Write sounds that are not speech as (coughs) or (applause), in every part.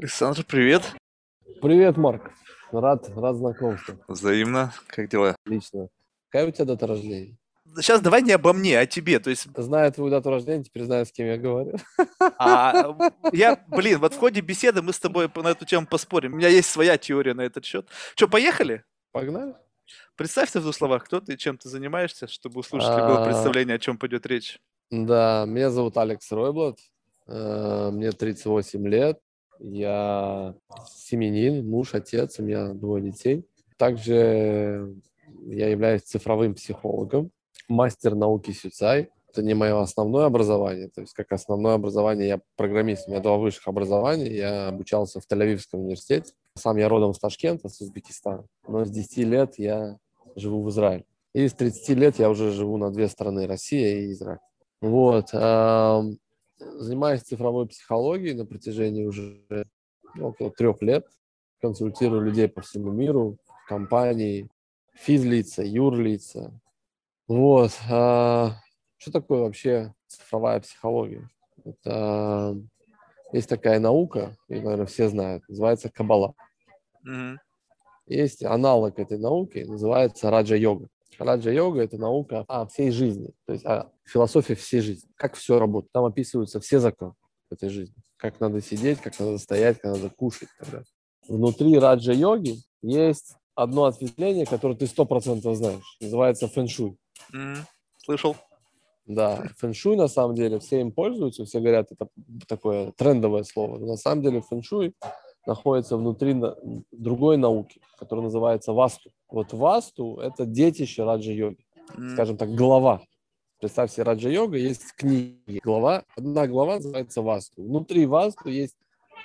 Александр, привет. Привет, Марк. Рад, рад знакомству. Взаимно. Как дела? Отлично. Какая у тебя дата рождения? Сейчас давай не обо мне, а тебе. То есть, Знаю твою дату рождения, теперь знаю, с кем я говорю. а, я, блин, вот в ходе беседы мы с тобой на эту тему поспорим. У меня есть своя теория на этот счет. Что, поехали? Погнали? Представься в двух словах, кто ты, чем ты занимаешься, чтобы у слушателей было А. представление, о чем пойдет речь. Да, меня зовут Алекс Ройблад. э, Мне 38 лет. Я семенин, муж, отец, у меня двое детей. Также я являюсь цифровым психологом, мастер науки Сюцай. Это не мое основное образование, то есть как основное образование я программист, у меня два высших образования, я обучался в Тель-Авивском университете. Сам я родом с Ташкента, с Узбекистана, но с 10 лет я живу в Израиле. И с 30 лет я уже живу на две страны, Россия и Израиль. Вот. Занимаюсь цифровой психологией на протяжении уже ну, около трех лет. Консультирую людей по всему миру, компании, физлица, юрлица. Вот. а, Что такое вообще цифровая психология? Это есть такая наука, и, наверное, все знают, называется кабала. Мгм. Есть аналог этой науки, называется раджа-йога. Раджа-йога – это наука о всей жизни, то есть о философии всей жизни, как все работает. Там описываются все законы этой жизни, как надо сидеть, как надо стоять, как надо кушать далее. Внутри раджа-йоги есть одно ответвление, которое ты сто процентов знаешь, называется фэншуй. Мгм. Слышал? Да, фэншуй на самом деле, все им пользуются, все говорят, это такое трендовое слово. Но на самом деле фэншуй находится внутри другой науки, которая называется васту. Вот васту – это детище раджа-йоги, скажем так, глава. Представь себе, раджа-йога есть книги. Глава, одна глава называется васту. Внутри васту есть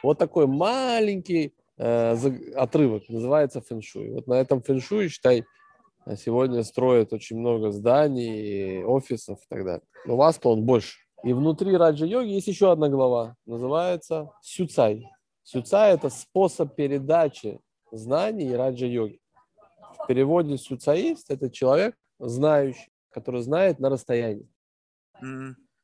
вот такой маленький э, отрывок, называется фэншуй. Вот на этом фэншуй, считай, сегодня строят очень много зданий, офисов и так далее. Но васту он больше. И внутри раджа-йоги есть еще одна глава, называется сюцай. Сюцай – это способ передачи знаний раджа-йоги. В переводе сюцаист – это человек, знающий, который знает на расстоянии.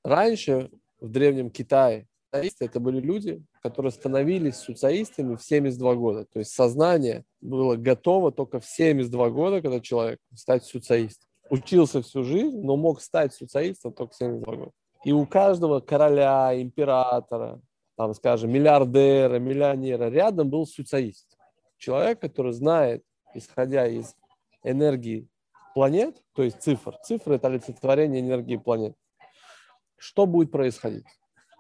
Раньше в Древнем Китае сюцаисты это были люди, которые становились сюцаистами в 72 года. То есть сознание было готово только в 72 года, когда человек стать сюцаистом. Учился всю жизнь, но мог стать сюцаистом только в 72 года. И у каждого короля, императора, там, скажем, миллиардера, миллионера рядом был сюцаист. Человек, который знает, исходя из энергии планет, то есть цифр. Цифры – это олицетворение энергии планет. Что будет происходить?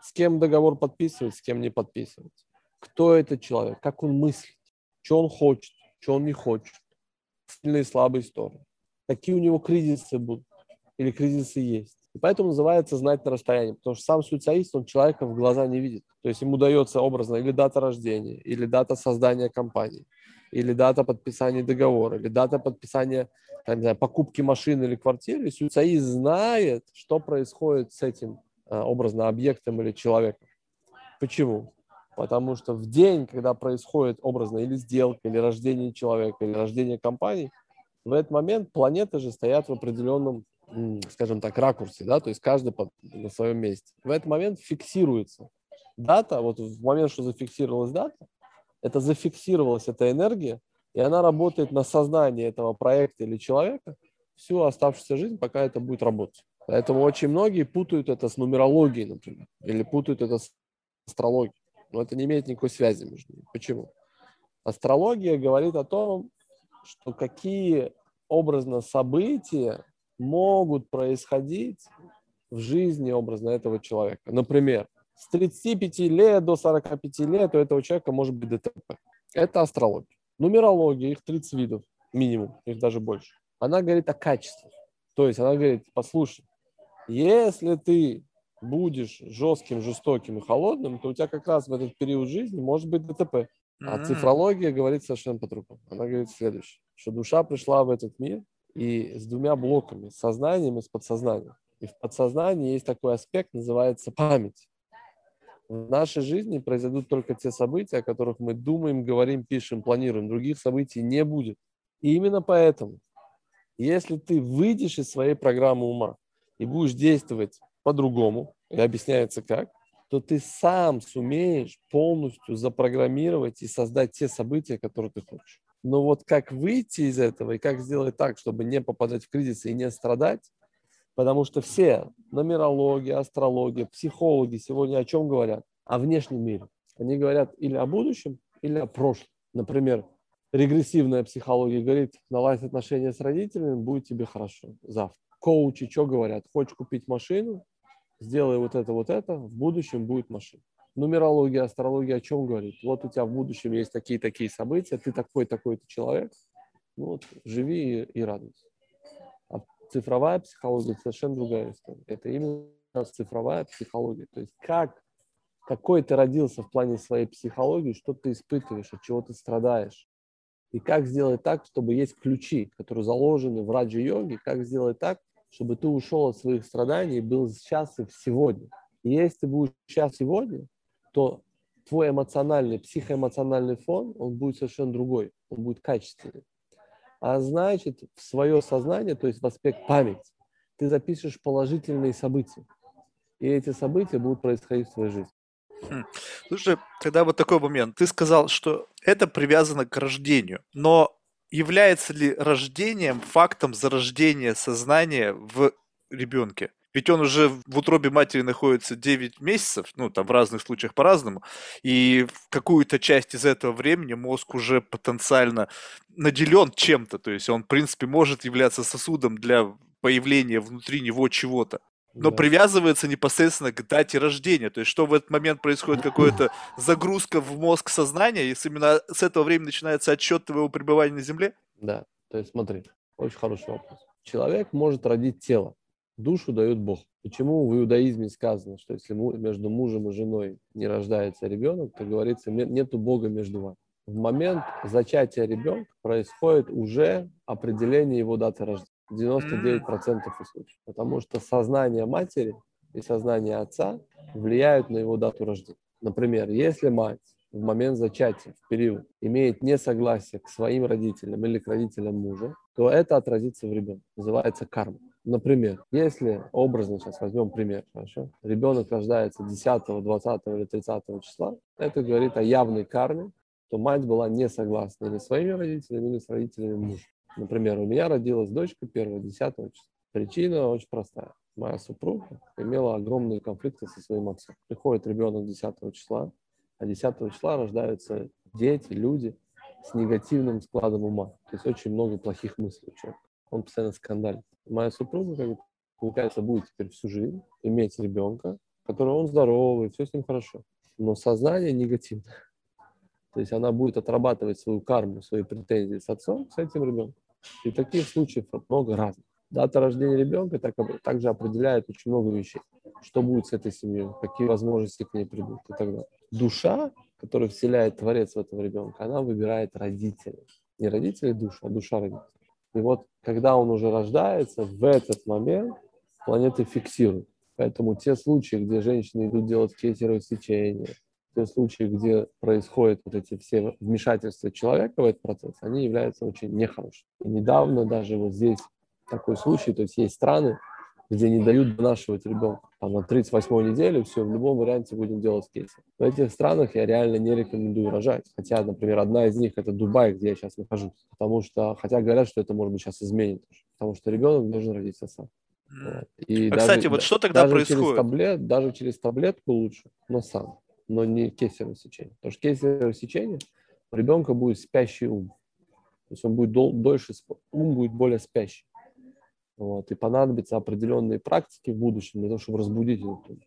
С кем договор подписывать, с кем не подписывать? Кто этот человек? Как он мыслит? Что он хочет? Что он не хочет? Сильные и слабые стороны. Какие у него кризисы будут? Или кризисы есть? И поэтому называется знать на расстоянии, потому что сам суицидист, он человека в глаза не видит. То есть ему дается образно или дата рождения, или дата создания компании, или дата подписания договора, или дата подписания там, не знаю, покупки машины или квартиры. И суицидист знает, что происходит с этим а, образно объектом или человеком. Почему? Потому что в день, когда происходит образно или сделка, или рождение человека, или рождение компании, в этот момент планеты же стоят в определенном, скажем так, ракурсе, да, то есть каждый под- на своем месте. В этот момент фиксируется дата, вот в момент, что зафиксировалась дата, это зафиксировалась эта энергия, и она работает на сознание этого проекта или человека всю оставшуюся жизнь, пока это будет работать. Поэтому очень многие путают это с нумерологией, например, или путают это с астрологией. Но это не имеет никакой связи между ними. Почему? Астрология говорит о том, что какие образно события могут происходить в жизни образно этого человека. Например, с 35 лет до 45 лет у этого человека может быть ДТП. Это астрология. Нумерология, их 30 видов минимум, их даже больше. Она говорит о качестве. То есть она говорит, послушай, если ты будешь жестким, жестоким и холодным, то у тебя как раз в этот период жизни может быть ДТП. А цифрология говорит совершенно по-другому. Она говорит следующее, что душа пришла в этот мир и с двумя блоками, с сознанием и с подсознанием. И в подсознании есть такой аспект, называется память. В нашей жизни произойдут только те события, о которых мы думаем, говорим, пишем, планируем. Других событий не будет. И именно поэтому, если ты выйдешь из своей программы ума и будешь действовать по-другому, и объясняется как, то ты сам сумеешь полностью запрограммировать и создать те события, которые ты хочешь. Но вот как выйти из этого и как сделать так, чтобы не попадать в кризис и не страдать, потому что все нумерология, астрология, психологи сегодня о чем говорят? О внешнем мире. Они говорят или о будущем, или о прошлом. Например, регрессивная психология говорит, наладь отношения с родителями, будет тебе хорошо завтра. Коучи что говорят? Хочешь купить машину? Сделай вот это, вот это, в будущем будет машина. Нумерология, астрология о чем говорит? Вот у тебя в будущем есть такие-такие события, ты такой, такой-то человек, ну вот, живи и, и радуйся. А цифровая психология совершенно другая история. Это именно цифровая психология. То есть как, какой ты родился в плане своей психологии, что ты испытываешь, от чего ты страдаешь. И как сделать так, чтобы есть ключи, которые заложены в раджа-йоге, как сделать так, чтобы ты ушел от своих страданий и был счастлив сегодня. И если ты будешь счастлив сегодня, то твой эмоциональный, психоэмоциональный фон, он будет совершенно другой, он будет качественный. А значит, в свое сознание, то есть в аспект память, ты запишешь положительные события. И эти события будут происходить в твоей жизни. Хм. Слушай, тогда вот такой момент. Ты сказал, что это привязано к рождению, но является ли рождением фактом зарождения сознания в ребенке? Ведь он уже в утробе матери находится 9 месяцев, ну, там в разных случаях по-разному, и в какую-то часть из этого времени мозг уже потенциально наделен чем-то, то есть он, в принципе, может являться сосудом для появления внутри него чего-то но да. привязывается непосредственно к дате рождения. То есть, что в этот момент происходит какая-то (coughs) загрузка в мозг сознания, если именно с этого времени начинается отчет твоего пребывания на Земле? Да. То есть, смотри, очень хороший вопрос. Человек может родить тело, душу дает Бог. Почему в иудаизме сказано, что если между мужем и женой не рождается ребенок, то говорится, нету Бога между вами. В момент зачатия ребенка происходит уже определение его даты рождения. 99% из случаев. Потому что сознание матери и сознание отца влияют на его дату рождения. Например, если мать в момент зачатия, в период, имеет несогласие к своим родителям или к родителям мужа, то это отразится в ребенке. Называется карма. Например, если образно, сейчас возьмем пример, хорошо, ребенок рождается 10, 20 или 30 числа, это говорит о явной карме, то мать была не согласна или с своими родителями, или с родителями мужа. Например, у меня родилась дочка 1 10 числа. Причина очень простая. Моя супруга имела огромные конфликты со своим отцом. Приходит ребенок 10 числа, а 10 числа рождаются дети, люди с негативным складом ума. То есть очень много плохих мыслей у человека. Он постоянно скандалит. Моя супруга, как получается, будет теперь всю жизнь иметь ребенка, который он здоровый, все с ним хорошо. Но сознание негативное. То есть она будет отрабатывать свою карму, свои претензии с отцом, с этим ребенком. И таких случаев много разных. Дата рождения ребенка так, также определяет очень много вещей. Что будет с этой семьей, какие возможности к ней придут и так далее. Душа, которую вселяет Творец в этого ребенка, она выбирает родителей. Не родителей души, а душа родителей. И вот когда он уже рождается, в этот момент планеты фиксируют. Поэтому те случаи, где женщины идут делать кесарево сечение, те случаи, где происходят вот эти все вмешательства человека в этот процесс, они являются очень нехорошими. И недавно даже вот здесь такой случай, то есть есть страны, где не дают донашивать ребенка. Там на 38-й неделе все, в любом варианте будем делать кейсы. В этих странах я реально не рекомендую рожать. Хотя, например, одна из них это Дубай, где я сейчас нахожусь. Потому что, хотя говорят, что это может быть сейчас изменит. Потому что ребенок должен родиться сам. Вот. И а, даже, кстати, вот что тогда даже происходит? Через таблет, даже через таблетку лучше, но сам но не кесарево сечение. Потому что кесарево сечение у ребенка будет спящий ум. То есть он будет дол- дольше, ум будет более спящий. Вот, и понадобятся определенные практики в будущем для того, чтобы разбудить этот ум.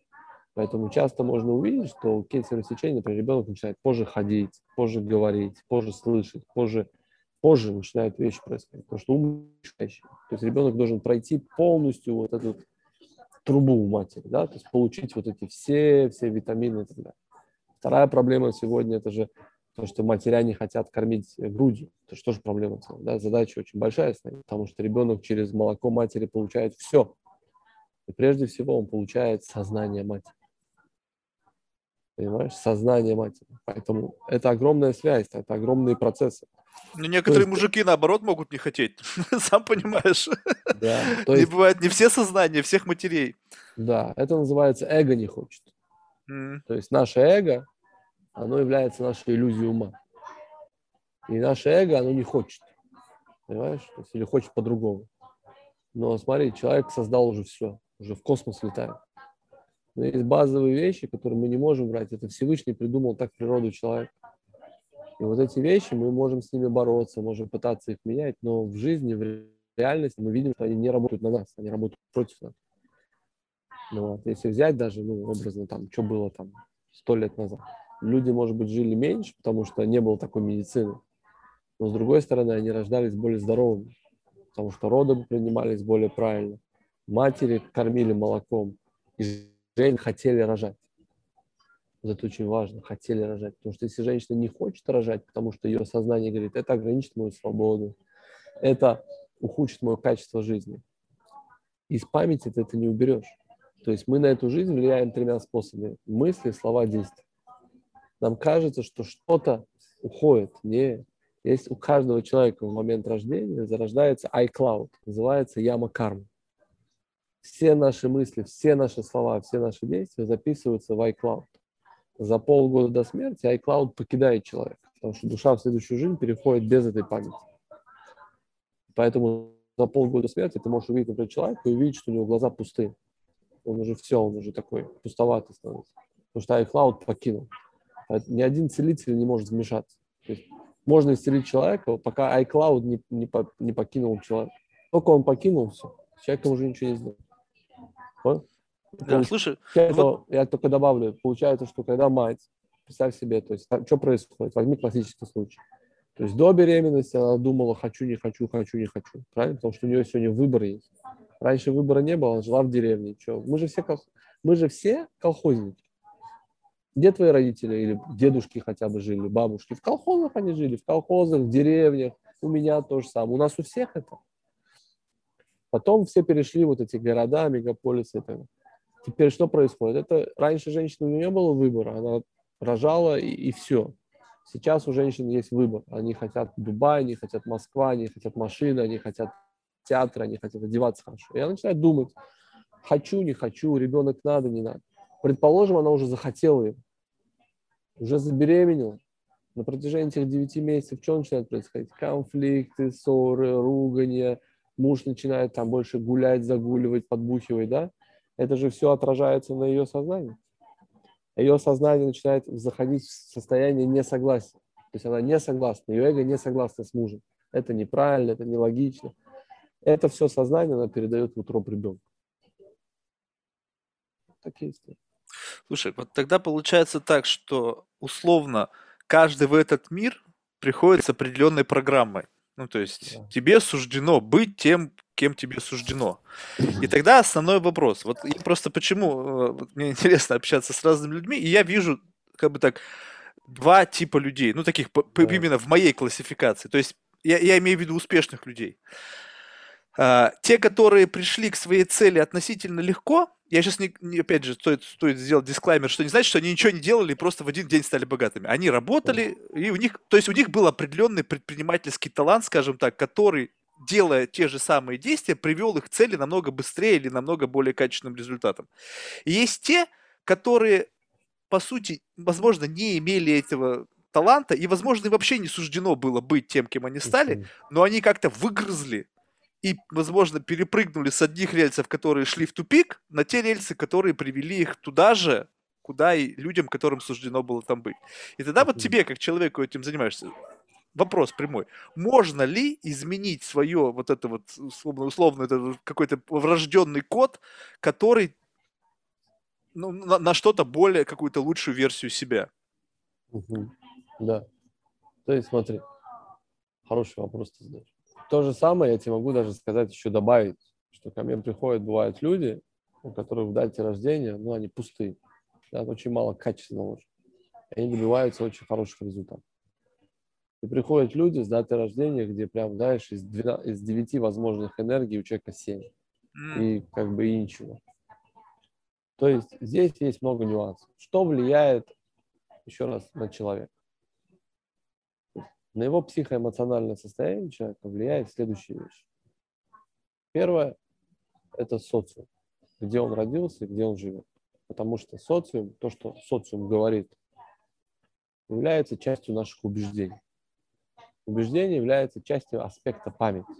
Поэтому часто можно увидеть, что кесарево сечение, например, ребенок начинает позже ходить, позже говорить, позже слышать, позже, позже начинают вещи происходить, потому что ум. То есть ребенок должен пройти полностью вот эту трубу у матери, да, то есть получить вот эти все, все витамины и так далее. Вторая проблема сегодня – это же то, что матеря не хотят кормить грудью. Это что же проблема целая? Да? Задача очень большая стоит, потому что ребенок через молоко матери получает все. И прежде всего он получает сознание матери. Понимаешь? Сознание матери. Поэтому это огромная связь, это огромные процессы. Ну, некоторые есть... мужики, наоборот, могут не хотеть. (laughs) Сам понимаешь. Да, то есть... Не бывает не все сознания, всех матерей. Да, это называется эго не хочет. М. То есть наше эго, оно является нашей иллюзией ума. И наше эго, оно не хочет. Понимаешь? То есть, или хочет по-другому. Но смотри, человек создал уже все, уже в космос летает. Но есть базовые вещи, которые мы не можем брать. Это Всевышний придумал так природу человека. И вот эти вещи, мы можем с ними бороться, можем пытаться их менять, но в жизни, в реальности мы видим, что они не работают на нас, они работают против нас. Ну, вот. Если взять даже, ну, образно, там, что было там сто лет назад. Люди, может быть, жили меньше, потому что не было такой медицины. Но, с другой стороны, они рождались более здоровыми, потому что роды принимались более правильно. Матери кормили молоком, и женщины хотели рожать. Это очень важно, хотели рожать. Потому что если женщина не хочет рожать, потому что ее сознание говорит, это ограничит мою свободу, это ухудшит мое качество жизни. Из памяти ты это не уберешь. То есть мы на эту жизнь влияем тремя способами. Мысли, слова, действия. Нам кажется, что что-то уходит. Не. Есть у каждого человека в момент рождения зарождается iCloud, называется яма кармы. Все наши мысли, все наши слова, все наши действия записываются в iCloud. За полгода до смерти iCloud покидает человека, потому что душа в следующую жизнь переходит без этой памяти. Поэтому за полгода смерти ты можешь увидеть, например, человека и увидеть, что у него глаза пустые. Он уже все, он уже такой пустоватый становится. Потому что iCloud покинул. Поэтому ни один целитель не может вмешаться. То есть можно исцелить человека, пока iCloud не, не, по, не покинул человека. Только он покинул все, с человеком уже ничего не сделать. Понял? Да, слушай, Получается, вот- Я только добавлю, получается, что когда мать, представь себе, то есть что происходит, возьми классический случай. То есть до беременности она думала, хочу, не хочу, хочу, не хочу. Правильно? Потому что у нее сегодня выбор есть. Раньше выбора не было, она жила в деревне. Чё? Мы, же все, мы же все колхозники. Где твои родители или дедушки хотя бы жили, бабушки? В колхозах они жили, в колхозах, в деревнях. У меня то же самое. У нас у всех это. Потом все перешли вот эти города, мегаполисы. далее. Теперь что происходит? Это раньше женщины у нее не было выбора, она рожала и, и все. Сейчас у женщин есть выбор. Они хотят Дубай, они хотят Москва, они хотят машины, они хотят театр, они хотят одеваться хорошо. И она начинает думать, хочу, не хочу, ребенок надо, не надо. Предположим, она уже захотела его, уже забеременела. На протяжении этих 9 месяцев что начинает происходить? Конфликты, ссоры, ругания. Муж начинает там больше гулять, загуливать, подбухивать, да? Это же все отражается на ее сознании. Ее сознание начинает заходить в состояние несогласия. То есть она не согласна, ее эго не согласно с мужем. Это неправильно, это нелогично. Это все сознание она передает в утробу ребенка. Такие истории. Слушай, вот тогда получается так, что условно каждый в этот мир приходит с определенной программой. Ну, то есть Да. тебе суждено быть тем, кем тебе суждено. И тогда основной вопрос. Вот я просто почему э, мне (laughs) интересно общаться с разными людьми, и я вижу, как бы так, два типа людей, ну, таких Да. именно в моей классификации. То есть я, я имею в виду успешных людей. А, те, которые пришли к своей цели относительно легко, я сейчас, не, не- опять же, стоит, стоит сделать дисклаймер, что не значит, что они ничего не делали и просто в один день стали богатыми. Они работали, и у них, то есть у них был определенный предпринимательский талант, скажем так, который, делая те же самые действия, привел их к цели намного быстрее или намного более качественным результатом. И есть те, которые, по сути, возможно, не имели этого таланта, и, возможно, им вообще не суждено было быть тем, кем они стали, но они как-то выгрызли и, возможно, перепрыгнули с одних рельсов, которые шли в тупик, на те рельсы, которые привели их туда же, куда и людям, которым суждено было там быть. И тогда вот тебе, как человеку, этим занимаешься, вопрос прямой. Можно ли изменить свое вот это вот, условно, условно это какой-то врожденный код, который ну, на, на что-то более, какую-то лучшую версию себя? Мгм. Да. То есть смотри, хороший вопрос ты задаешь. То же самое я тебе могу даже сказать, еще добавить, что ко мне приходят, бывают люди, у которых в дате рождения, ну, они пустые, да, очень мало качественного. И они добиваются очень хороших результатов. И приходят люди с датой рождения, где прям, знаешь, из, 12 из 9 возможных энергий у человека 7. М, И как бы и ничего. То есть здесь есть много нюансов. Что влияет, еще раз, на человека? На его психоэмоциональное состояние человека влияет следующие вещи. Первое – это социум, где он родился и где он живет. Потому что социум, то, что социум говорит, является частью наших убеждений. Убеждение является частью аспекта памяти.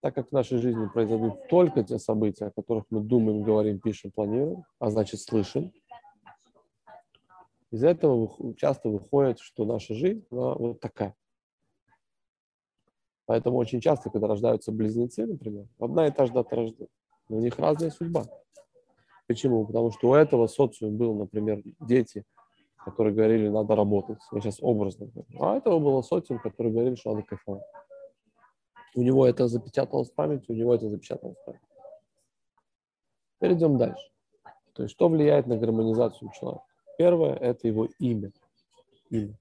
Так как в нашей жизни произойдут только те события, о которых мы думаем, говорим, пишем, планируем, а значит слышим, из этого часто выходит, что наша жизнь она вот такая. Поэтому очень часто, когда рождаются близнецы, например, одна и та же дата рождения, но у них разная судьба. Почему? Потому что у этого социума был, например, дети, которые говорили, надо работать. Я сейчас образно говорю. А этого было социум, который говорили, что надо кайфовать. У него это запечаталось в памяти, у него это запечаталось в памяти. Перейдем дальше. То есть, что влияет на гармонизацию человека? Первое – это его имя. Имя.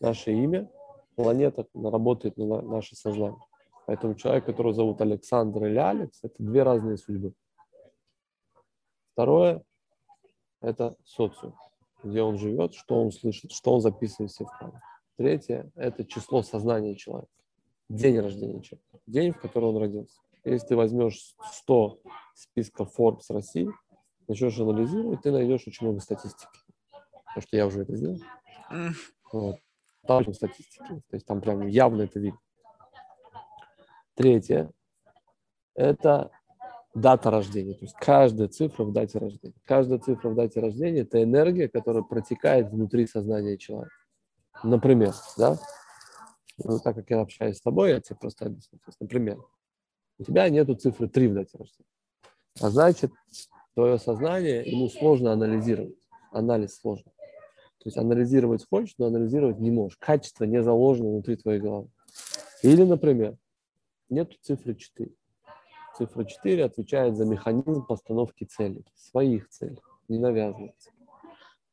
Наше имя, планета работает на наше сознание. Поэтому человек, которого зовут Александр или Алекс, это две разные судьбы. Второе – это социум, где он живет, что он слышит, что он записывает себе в память. Третье – это число сознания человека, день рождения человека, день, в который он родился. Если ты возьмешь 100 списков Forbes России, начнешь анализировать, ты найдешь очень много статистики. Потому что я уже это сделал. Вот. Там статистики. То есть там прям явно это видно. Третье – это дата рождения. То есть каждая цифра в дате рождения. Каждая цифра в дате рождения – это энергия, которая протекает внутри сознания человека. Например, да? Ну, так как я общаюсь с тобой, я тебе просто объясню. То есть, например, у тебя нету цифры 3 в дате рождения. А значит, твое сознание, ему сложно анализировать. Анализ сложно. То есть анализировать хочешь, но анализировать не можешь. Качество не заложено внутри твоей головы. Или, например, нет цифры 4. Цифра 4 отвечает за механизм постановки целей, своих целей, не навязанных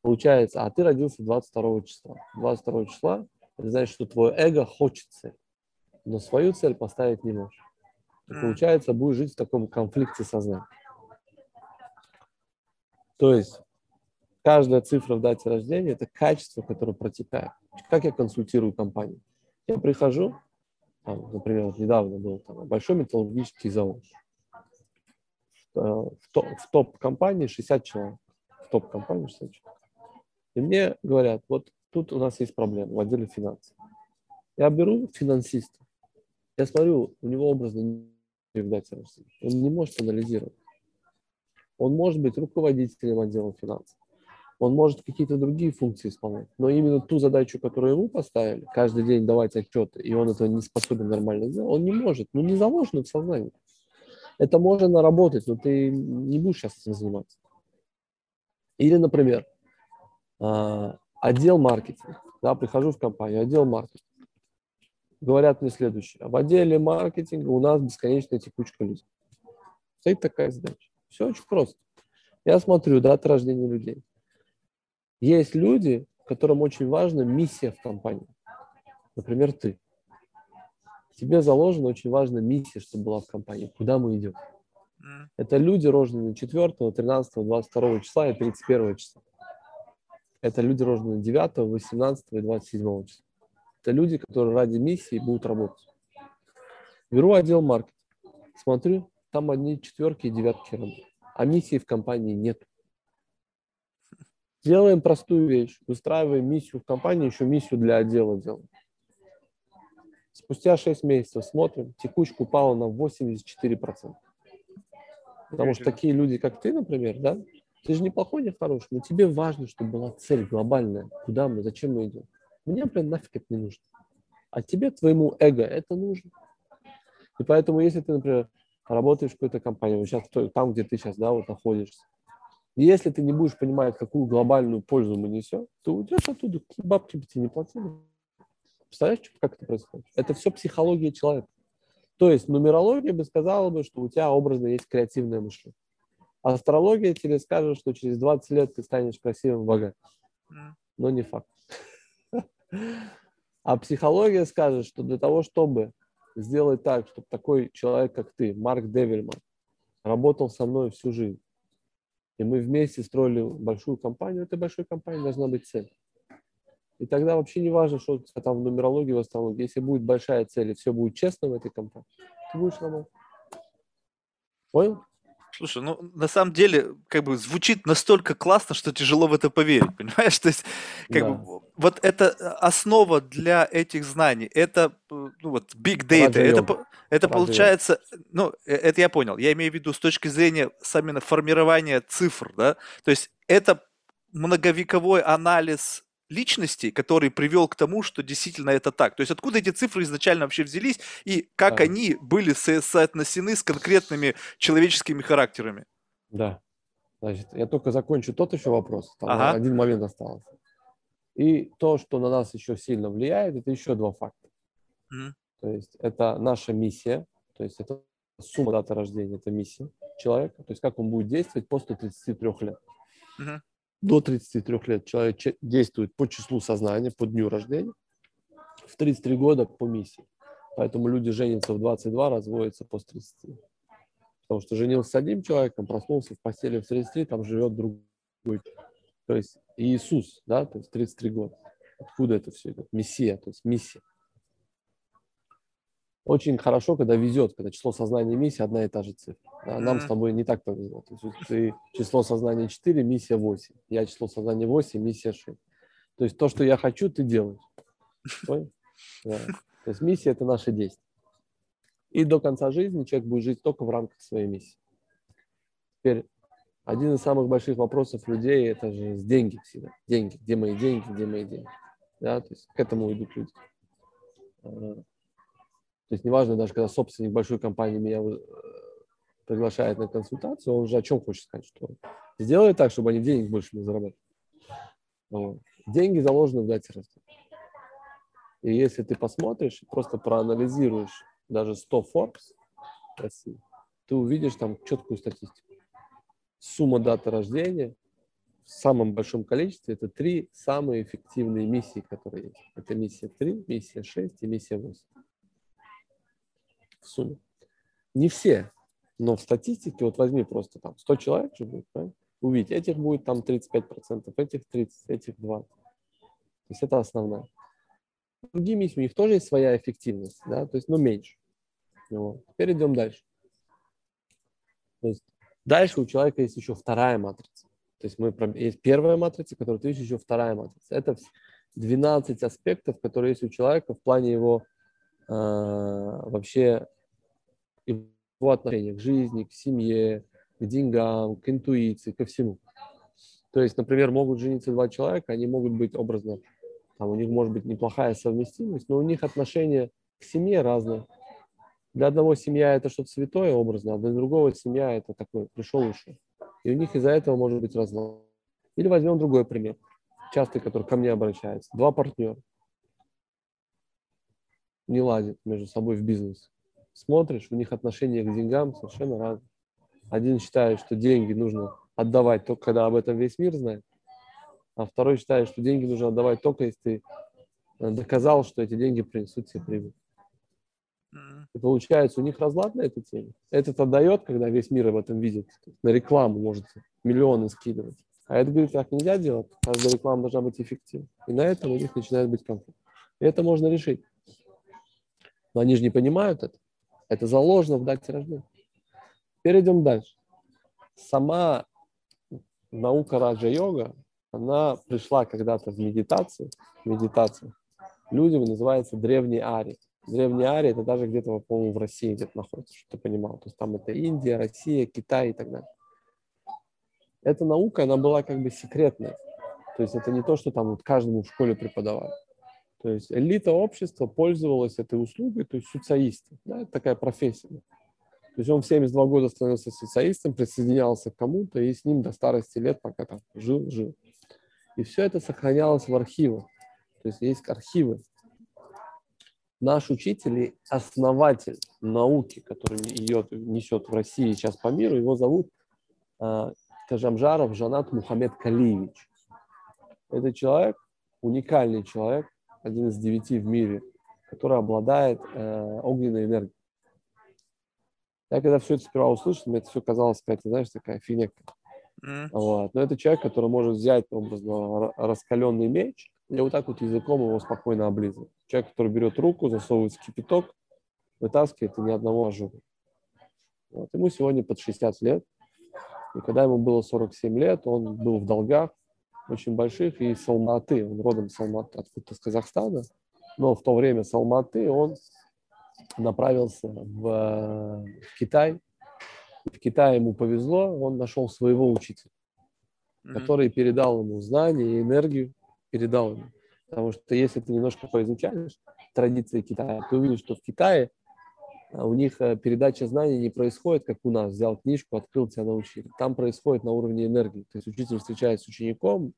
Получается, а ты родился 22 числа. 22 числа это значит, что твое эго хочет цель, но свою цель поставить не можешь. И получается, будешь жить в таком конфликте сознания. То есть каждая цифра в дате рождения – это качество, которое протекает. Как я консультирую компанию? Я прихожу, там, например, вот недавно был там, большой металлургический завод. Э, в, топ-компании 60 человек. В топ-компании 60 человек. И мне говорят, вот тут у нас есть проблема в отделе финансов. Я беру финансиста, я смотрю, у него образно в дате рождения. Он не может анализировать. Он может быть руководителем отдела финансов он может какие-то другие функции исполнять. Но именно ту задачу, которую ему поставили, каждый день давать отчеты, и он этого не способен нормально сделать, он не может. Ну, не заложено в сознании. Это можно наработать, но ты не будешь сейчас этим заниматься. Или, например, а, отдел маркетинга. Да, прихожу в компанию, отдел маркетинга. Говорят мне следующее. В отделе маркетинга у нас бесконечная текучка людей. Стоит такая задача. Все очень просто. Я смотрю даты рождения людей. Есть люди, которым очень важна миссия в компании. Например, ты. Тебе заложена очень важная миссия, чтобы была в компании. Куда мы идем? Это люди, рожденные 4, 13, 22 числа и 31 числа. Это люди, рожденные 9, 18 и 27 числа. Это люди, которые ради миссии будут работать. Беру отдел маркетинга, смотрю, там одни четверки и девятки работают. А миссии в компании нет. Делаем простую вещь. Выстраиваем миссию в компании, еще миссию для отдела делаем. Спустя 6 месяцев смотрим, текучка упала на 84%. Потому что такие люди, как ты, например, да, ты же неплохой, не хороший, но тебе важно, чтобы была цель глобальная. Куда мы, зачем мы идем? Мне, блин, нафиг это не нужно. А тебе, твоему эго, это нужно. И поэтому, если ты, например, работаешь в какой-то компании, вот сейчас там, где ты сейчас, да, вот находишься, если ты не будешь понимать, какую глобальную пользу мы несем, то уйдешь оттуда, бабки бы тебе не платили. Представляешь, как это происходит? Это все психология человека. То есть нумерология бы сказала бы, что у тебя образно есть креативное мышление. Астрология тебе скажет, что через 20 лет ты станешь красивым богатым. Но не факт. А психология скажет, что для того, чтобы сделать так, чтобы такой человек, как ты, Марк Девельман, работал со мной всю жизнь, и мы вместе строили большую компанию, этой большой компании должна быть цель. И тогда вообще не важно, что там в нумерологии, в астрологии. Если будет большая цель и все будет честно в этой компании, ты будешь работать. Понял? Слушай, ну на самом деле, как бы звучит настолько классно, что тяжело в это поверить, (laughs) понимаешь? То есть, как Да. бы, вот это э, основа для этих знаний. Это, э, ну вот, big data. Это, по- это Раджа-йога. получается, ну, э, это я понял. Я имею в виду с точки зрения именно формирования цифр, да? То есть это многовековой анализ личности, который привел к тому, что действительно это так. То есть откуда эти цифры изначально вообще взялись и как Да. они были со- соотнесены с конкретными человеческими характерами? Да. Значит, я только закончу тот еще вопрос. Там Ага. один момент остался. И то, что на нас еще сильно влияет, это еще два факта. Мгм. То есть это наша миссия, то есть это сумма даты рождения, это миссия человека, то есть как он будет действовать после 33 лет. Мгм. До 33 лет человек че- действует по числу сознания, по дню рождения, в 33 года по миссии. Поэтому люди женятся в 22, разводятся после 30. Потому что женился с одним человеком, проснулся в постели в 33, там живет другой. То есть Иисус, да, то есть 33 года. Откуда это все идет? Мессия, то есть миссия. Очень хорошо, когда везет, когда число сознания и миссия одна и та же цифра. Да, Нам с тобой не так повезло. То есть ты число сознания 4, миссия 8. Я число сознания 8, миссия 6. То есть то, что я хочу, ты делаешь. Понял? Да. То есть миссия – это наше действие. И до конца жизни человек будет жить только в рамках своей миссии. Теперь один из самых больших вопросов людей – это же деньги всегда. Деньги. Где мои деньги? Где мои деньги? Да, то есть к этому идут люди. А, То есть неважно, даже когда собственник большой компании меня э, приглашает на консультацию, он же о чем хочет сказать, что сделай так, чтобы они денег больше не зарабатывали. Вот. Деньги заложены в дате рождения. И если ты посмотришь, просто проанализируешь даже 100 Forbes России, ты увидишь там четкую статистику. Сумма даты рождения в самом большом количестве это три самые эффективные миссии, которые есть. Это миссия 3, миссия 6 и миссия 8 в сумме. Не все, но в статистике, вот возьми просто там 100 человек же будет, правильно? увидеть, этих будет там 35%, этих 30, этих 20. То есть это основная. Другие миссии, у них тоже есть своя эффективность, да, то есть, но меньше. Вот. Теперь идем дальше. То есть дальше у человека есть еще вторая матрица. То есть мы есть первая матрица, которая то есть еще вторая матрица. Это вс- 12 аспектов, которые есть у человека в плане его э, вообще его отношения к жизни, к семье, к деньгам, к интуиции, ко всему. То есть, например, могут жениться два человека, они могут быть образно, там у них может быть неплохая совместимость, но у них отношения к семье разные. Для одного семья это что-то святое образно, а для другого семья это такой пришел ушел. И у них из-за этого может быть разлад. Или возьмем другой пример, частый, который ко мне обращается. Два партнера не ладят между собой в бизнесе. Смотришь, у них отношение к деньгам совершенно разные. Один считает, что деньги нужно отдавать только когда об этом весь мир знает, а второй считает, что деньги нужно отдавать только если ты э, доказал, что эти деньги принесут тебе прибыль. Мгм. И получается, у них разлад на этой теме. Этот отдает, когда весь мир об этом видит. На рекламу может миллионы скидывать. А это говорит, так нельзя делать. Каждая реклама должна быть эффективной. И на этом у них начинает быть конфликт. И это можно решить. Но они же не понимают это. Это заложено в дате рождения. Перейдем дальше. Сама наука раджа-йога, она пришла когда-то в медитации, медитация. Людям называется древний ари. Древний ари это даже где-то, по-моему, в России где-то находится, чтобы ты понимал. То есть там это Индия, Россия, Китай и так далее. Эта наука, она была как бы секретная. То есть это не то, что там вот каждому в школе преподавали. То есть элита общества пользовалась этой услугой, то есть социисты. Да, это такая профессия. То есть он в 72 года становился социистом, присоединялся к кому-то и с ним до старости лет, пока там жил, жил. И все это сохранялось в архивах. То есть есть архивы. Наш учитель и основатель науки, который ее несет в России сейчас по миру, его зовут э, Кажамжаров Жанат Мухаммед Калиевич. Это человек, уникальный человек, один из девяти в мире, который обладает э, огненной энергией. Я когда все это сперва услышал, мне это все казалось какая-то, знаешь, такая фигня. Мгм. Вот. Но это человек, который может взять образно ра- раскаленный меч и вот так вот языком его спокойно облизывать. Человек, который берет руку, засовывает в кипяток, вытаскивает и ни одного ожога. Вот. Ему сегодня под 60 лет. И когда ему было 47 лет, он был в долгах очень больших, и с Алматы, он родом с Алматы, откуда-то с Казахстана, но в то время с Алматы он направился в, в Китай. В Китае ему повезло, он нашел своего учителя, mm-hmm. который передал ему знания и энергию, передал ему. Потому что если ты немножко поизучаешь традиции Китая, ты увидишь, что в Китае а, у них э, передача знаний не происходит, как у нас. Взял книжку, открыл, тебя научили. Там происходит на уровне энергии. То есть учитель встречается с учеником,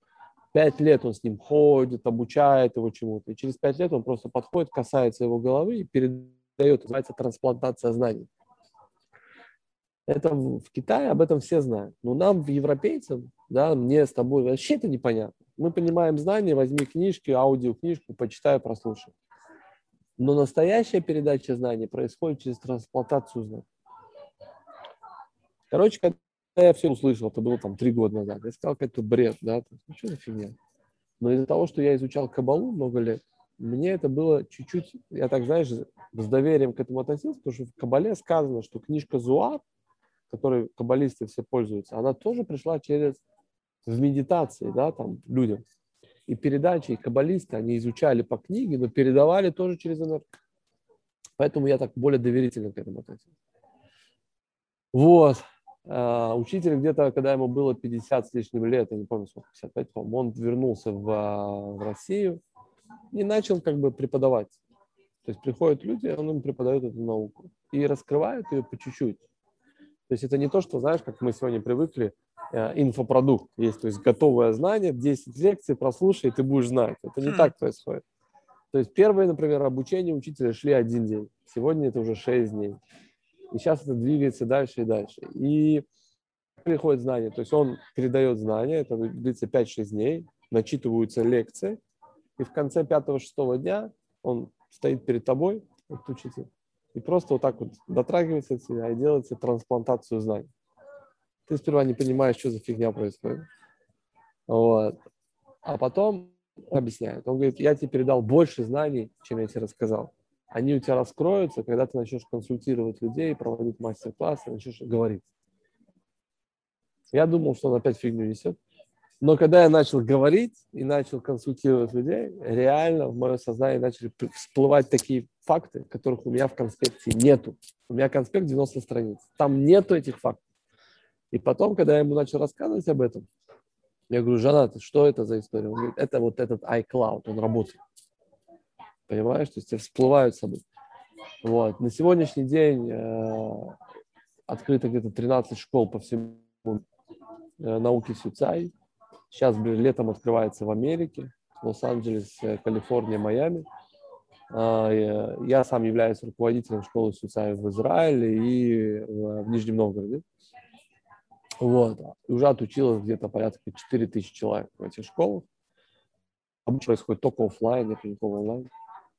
пять лет он с ним ходит, обучает его чему-то. И через пять лет он просто подходит, касается его головы и передает. Называется трансплантация знаний. Это в Китае об этом все знают. Но нам, европейцам, да, мне с тобой вообще это непонятно. Мы понимаем знания, возьми книжки, аудиокнижку, почитай, прослушай. Но настоящая передача знаний происходит через трансплантацию знаний. Короче, когда я все услышал, это было там три года назад, я сказал, какой-то бред, да, ну что за фигня. Но из-за того, что я изучал кабалу много лет, мне это было чуть-чуть, я так, знаешь, с доверием к этому относился, потому что в кабале сказано, что книжка Зуар, которой каббалисты все пользуются, она тоже пришла через в медитации, да, там, людям. И передачи, и каббалисты, они изучали по книге, но передавали тоже через энергию. Поэтому я так более доверительно к этому относился. Вот. Uh, учитель где-то, когда ему было 50 с лишним лет, я не помню, сколько, 55, по-моему, он вернулся в, в Россию и начал как бы преподавать. То есть приходят люди, он им преподает эту науку и раскрывает ее по чуть-чуть. То есть это не то, что, знаешь, как мы сегодня привыкли, Э, инфопродукт есть, то есть готовое знание, 10 лекций прослушай, и ты будешь знать. Это не так происходит. То есть первые, например, обучение учителя шли один день, сегодня это уже 6 дней. И сейчас это двигается дальше и дальше. И приходит знание, то есть он передает знания, это длится 5-6 дней, начитываются лекции, и в конце 5-6 дня он стоит перед тобой, этот учитель, и просто вот так вот дотрагивается от тебя и делает себе трансплантацию знаний. Ты сперва не понимаешь, что за фигня происходит. Вот. А потом объясняет. Он говорит, я тебе передал больше знаний, чем я тебе рассказал. Они у тебя раскроются, когда ты начнешь консультировать людей, проводить мастер-классы, начнешь говорить. Я думал, что он опять фигню несет. Но когда я начал говорить и начал консультировать людей, реально в мое сознание начали всплывать такие факты, которых у меня в конспекте нету. У меня конспект 90 страниц. Там нету этих фактов. И потом, когда я ему начал рассказывать об этом, я говорю, Жанат, что это за история? Он говорит, это вот этот iCloud, он работает. Понимаешь? То есть всплывают события. Вот. На сегодняшний день э, открыто где-то 13 школ по всему э, науки Сюцай. Сейчас летом открывается в Америке, Лос-Анджелес, Калифорния, Майами. Э, я сам являюсь руководителем школы Сюцай в Израиле и в, Нижнем Новгороде. Вот. И уже отучилось где-то порядка 4 тысячи человек в этих школах. Обычно происходит только офлайн, нет никакого онлайн.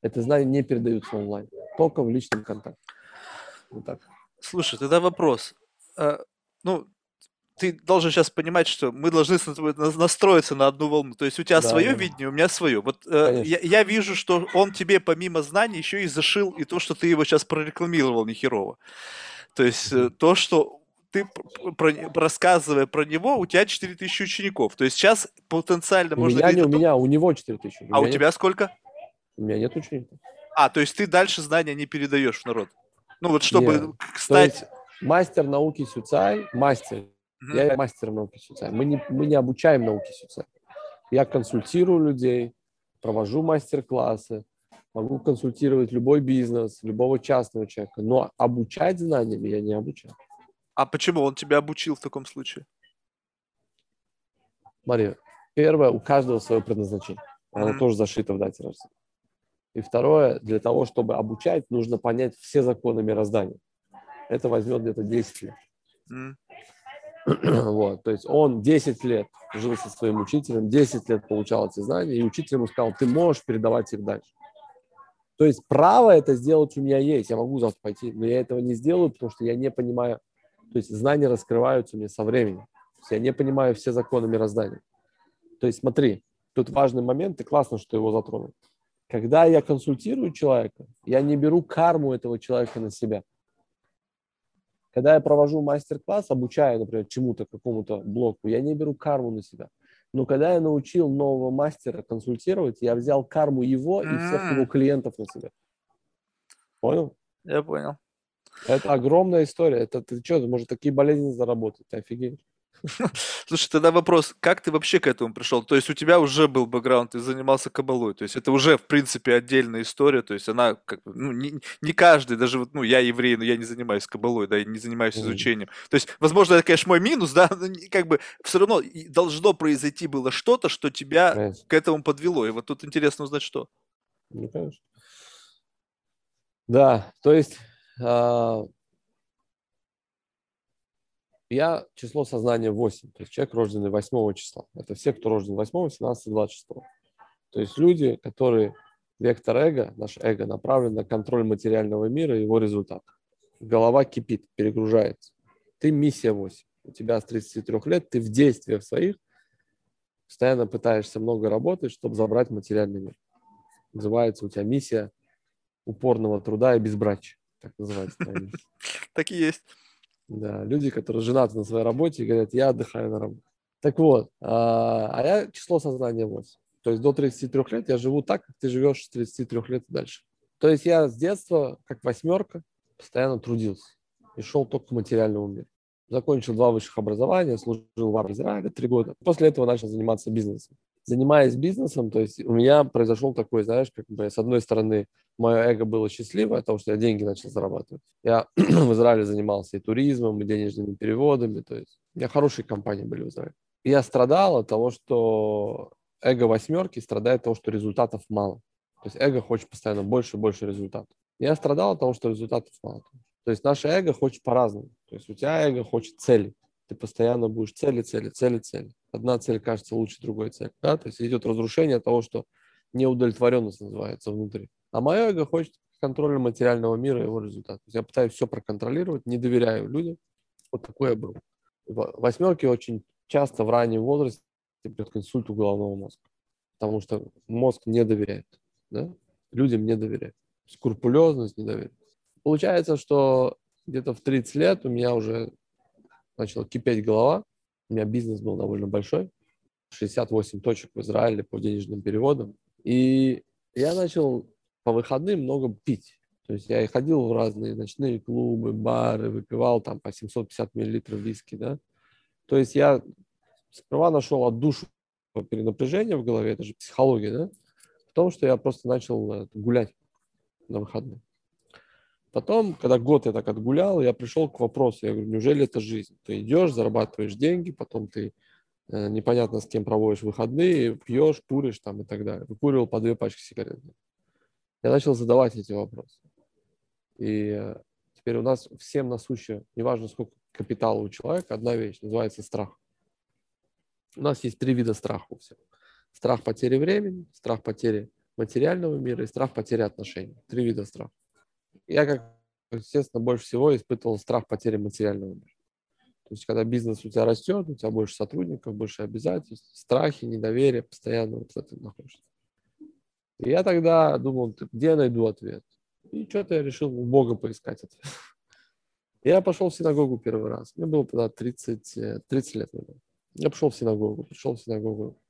Это знания не передаются онлайн, только в личном контакте. Вот так. Слушай, тогда вопрос. А, ну, ты должен сейчас понимать, что мы должны настроиться на одну волну. То есть у тебя да, свое да. видение, у меня свое. Вот э, я, я вижу, что он тебе помимо знаний еще и зашил и то, что ты его сейчас прорекламировал нехерово. То есть mm-hmm. то, что ты про, рассказывая про него, у тебя 4000 учеников. То есть сейчас потенциально у можно меня не у меня, у него 4000. А у тебя сколько? У меня нет учеников. А, то есть ты дальше знания не передаешь в народ? Ну вот чтобы нет. стать... мастер науки Сюцай, мастер. Я мастер науки Сюцай. Мы не, мы не обучаем науки Сюцай. Я консультирую людей, провожу мастер-классы, могу консультировать любой бизнес, любого частного человека, но обучать знаниям я не обучаю. А почему он тебя обучил в таком случае? Смотри, первое, у каждого свое предназначение. Оно mm-hmm. тоже зашито в дате рождения. И второе, для того, чтобы обучать, нужно понять все законы мироздания. Это возьмет где-то 10 лет. Mm. (clears throat) Вот, то есть он 10 лет жил со своим учителем, 10 лет получал эти знания, и учитель ему сказал, ты можешь передавать их дальше. То есть право это сделать у меня есть, я могу завтра пойти, но я этого не сделаю, потому что я не понимаю то есть знания раскрываются мне со временем. То есть я не понимаю все законы мироздания. То есть смотри, тут важный момент, и классно, что его затронул. Когда я консультирую человека, я не беру карму этого человека на себя. Когда я провожу мастер-класс, обучаю, например, чему-то, какому-то блоку, я не беру карму на себя. Но когда я научил нового мастера консультировать, я взял карму его и всех его клиентов на себя. Понял? Я понял. Это огромная история. Это ты что, может такие болезни заработать? Ты офигеешь. (laughs) Слушай, тогда вопрос, как ты вообще к этому пришел? То есть у тебя уже был бэкграунд, ты занимался кабалой, то есть это уже, в принципе, отдельная история, то есть она, как ну, не, не каждый, даже вот, ну, я еврей, но я не занимаюсь кабалой, да, и не занимаюсь изучением. То есть, возможно, это, конечно, мой минус, (laughs) да, но как бы все равно должно произойти было что-то, что тебя конечно. к этому подвело, и вот тут интересно узнать, что. Ну, конечно. Да, то есть а, я число сознания 8, то есть человек, рожденный 8 числа. Это все, кто рожден 8, 17, 26. То есть люди, которые, вектор эго, наш эго направлен на контроль материального мира и его результат. Голова кипит, перегружается. Ты миссия 8. У тебя с 33 лет, ты в действиях своих постоянно пытаешься много работать, чтобы забрать материальный мир. Называется у тебя миссия упорного труда и безбрачия. Так называется. (laughs) Так и есть. Да, люди, которые женаты на своей работе говорят, я отдыхаю на работе. Так вот, а, а я число сознания 8. То есть до 33 лет я живу так, как ты живешь с 33 лет и дальше. То есть я с детства, как восьмерка, постоянно трудился и шел только к материальному миру. Закончил два высших образования, служил в армии Израиля три года. После этого начал заниматься бизнесом. Занимаясь бизнесом, то есть у меня произошел такой, знаешь, как бы с одной стороны мое эго было счастливое, потому что я деньги начал зарабатывать. Я (clears throat) в Израиле занимался и туризмом, и денежными переводами, то есть у меня хорошие компании были в Израиле. И я страдал от того, что эго восьмерки страдает от того, что результатов мало. То есть эго хочет постоянно больше и больше результатов. Я страдал от того, что результатов мало. То есть наше эго хочет по-разному. То есть у тебя эго хочет цели. Ты постоянно будешь цели, цели, цели, цели. Одна цель кажется лучше другой цели. Да? То есть идет разрушение того, что неудовлетворенность называется внутри. А мое эго хочет контроля материального мира и его результат. Я пытаюсь все проконтролировать, не доверяю людям. Вот такой я был. Восьмерки очень часто в раннем возрасте придет к инсульту головного мозга. Потому что мозг не доверяет. Да? Людям не доверяет. Скрупулезность, недоверие. Получается, что где-то в 30 лет у меня уже начала кипеть голова. У меня бизнес был довольно большой. 68 точек в Израиле по денежным переводам. И я начал по выходным много пить. То есть я и ходил в разные ночные клубы, бары, выпивал там по 750 миллилитров виски, да. То есть я сперва нашел отдушу перенапряжения в голове, это же психология, да, в том, что я просто начал э, гулять на выходные. Потом, когда год я так отгулял, я пришел к вопросу, я говорю, неужели это жизнь? Ты идешь, зарабатываешь деньги, потом ты э, непонятно с кем проводишь выходные, пьешь, куришь там и так далее. Выкуривал по две пачки сигарет я начал задавать эти вопросы. И э, теперь у нас всем насущая, неважно сколько капитала у человека, одна вещь, называется страх. У нас есть три вида страха у всех. Страх потери времени, страх потери материального мира и страх потери отношений. Три вида страха. Я, как, естественно, больше всего испытывал страх потери материального мира. То есть, когда бизнес у тебя растет, у тебя больше сотрудников, больше обязательств, страхи, недоверие, постоянно вот в этом находишься. И я тогда думал, где я найду ответ? И что-то я решил у Бога поискать ответ. (laughs) Я пошел в синагогу первый раз. Мне было тогда 30, 30 лет. Наверное. Я пошел в синагогу, пришел в синагогу.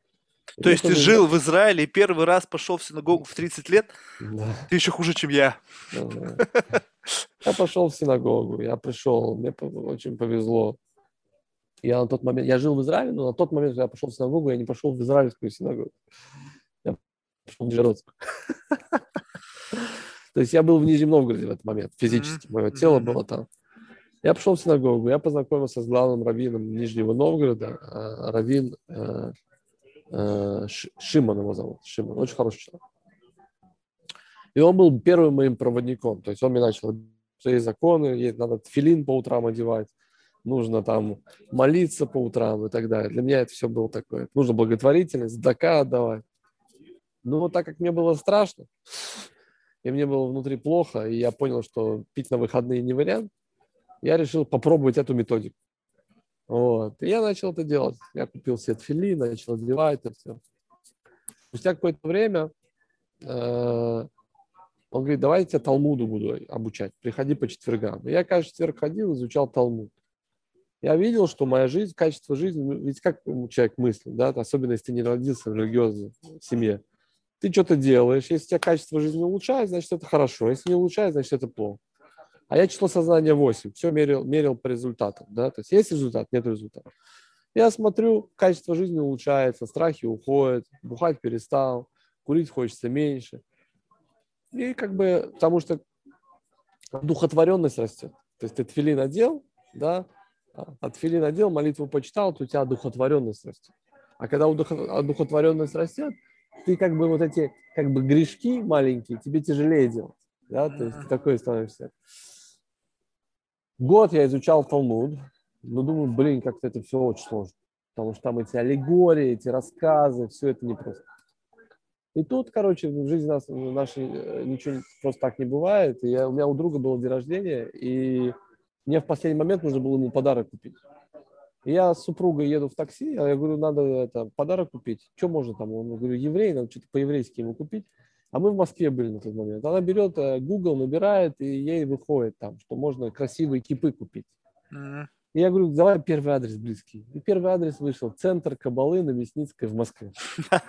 То есть ты жил в Израиле и первый раз пошел в синагогу в 30 лет? Да. Ты еще хуже, чем я. Я пошел в синагогу, я пришел, мне очень повезло. Я на тот момент, я жил в Израиле, но на тот момент, когда я пошел в синагогу, я не пошел в израильскую синагогу пошел в Нижегородск. (laughs) То есть я был в Нижнем Новгороде в этот момент, физически. Мое тело было там. Я пошел в синагогу, я познакомился с главным раввином Нижнего Новгорода, а, раввин э, э, Шимон его зовут, Шимон, очень хороший человек. И он был первым моим проводником, то есть он мне начал, что есть законы, есть, надо филин по утрам одевать, нужно там молиться по утрам и так далее. Для меня это все было такое. Нужно благотворительность, дака отдавать. Но так как мне было страшно, и мне было внутри плохо, и я понял, что пить на выходные не вариант, я решил попробовать эту методику. Вот. И я начал это делать. Я купил сет фили, начал одевать это все. Спустя какое-то время э, Он говорит, давай я тебя Талмуду буду обучать, приходи по четвергам. И я каждый четверг ходил, изучал Талмуд. Я видел, что моя жизнь, качество жизни, ну, ведь как человек мыслит, да, особенно если ты не родился в религиозной семье. Ты что-то делаешь, если у тебя качество жизни улучшается, значит это хорошо, если не улучшается, значит это плохо. А я число сознания 8, все мерил, мерил по результатам, да, то есть есть результат, нет результата. Я смотрю, качество жизни улучшается, страхи уходят, бухать перестал, курить хочется меньше. И как бы, потому что духотворенность растет. То есть ты тфилин надел, да, от фили надел, молитву почитал, то у тебя духотворенность растет. А когда духотворенность растет, ты как бы вот эти как бы грешки маленькие, тебе тяжелее делать. Да? То есть такой становишься. Год я изучал Талмуд, но думаю, блин, как-то это все очень сложно. Потому что там эти аллегории, эти рассказы, все это непросто. И тут, короче, в жизни нас, нашей э, ничего просто так не бывает. И я, у меня у друга было день рождения, и мне в последний момент нужно было ему подарок купить. И я с супругой еду в такси, а я говорю, надо это, подарок купить. Что можно там? Он говорю, еврей, надо что-то по-еврейски ему купить. А мы в Москве были на тот момент. Она берет, э, Google набирает, и ей выходит там, что можно красивые кипы купить. Mm-hmm. И я говорю, давай первый адрес близкий. И первый адрес вышел. Центр Кабалы на Мясницкой в Москве. (laughs)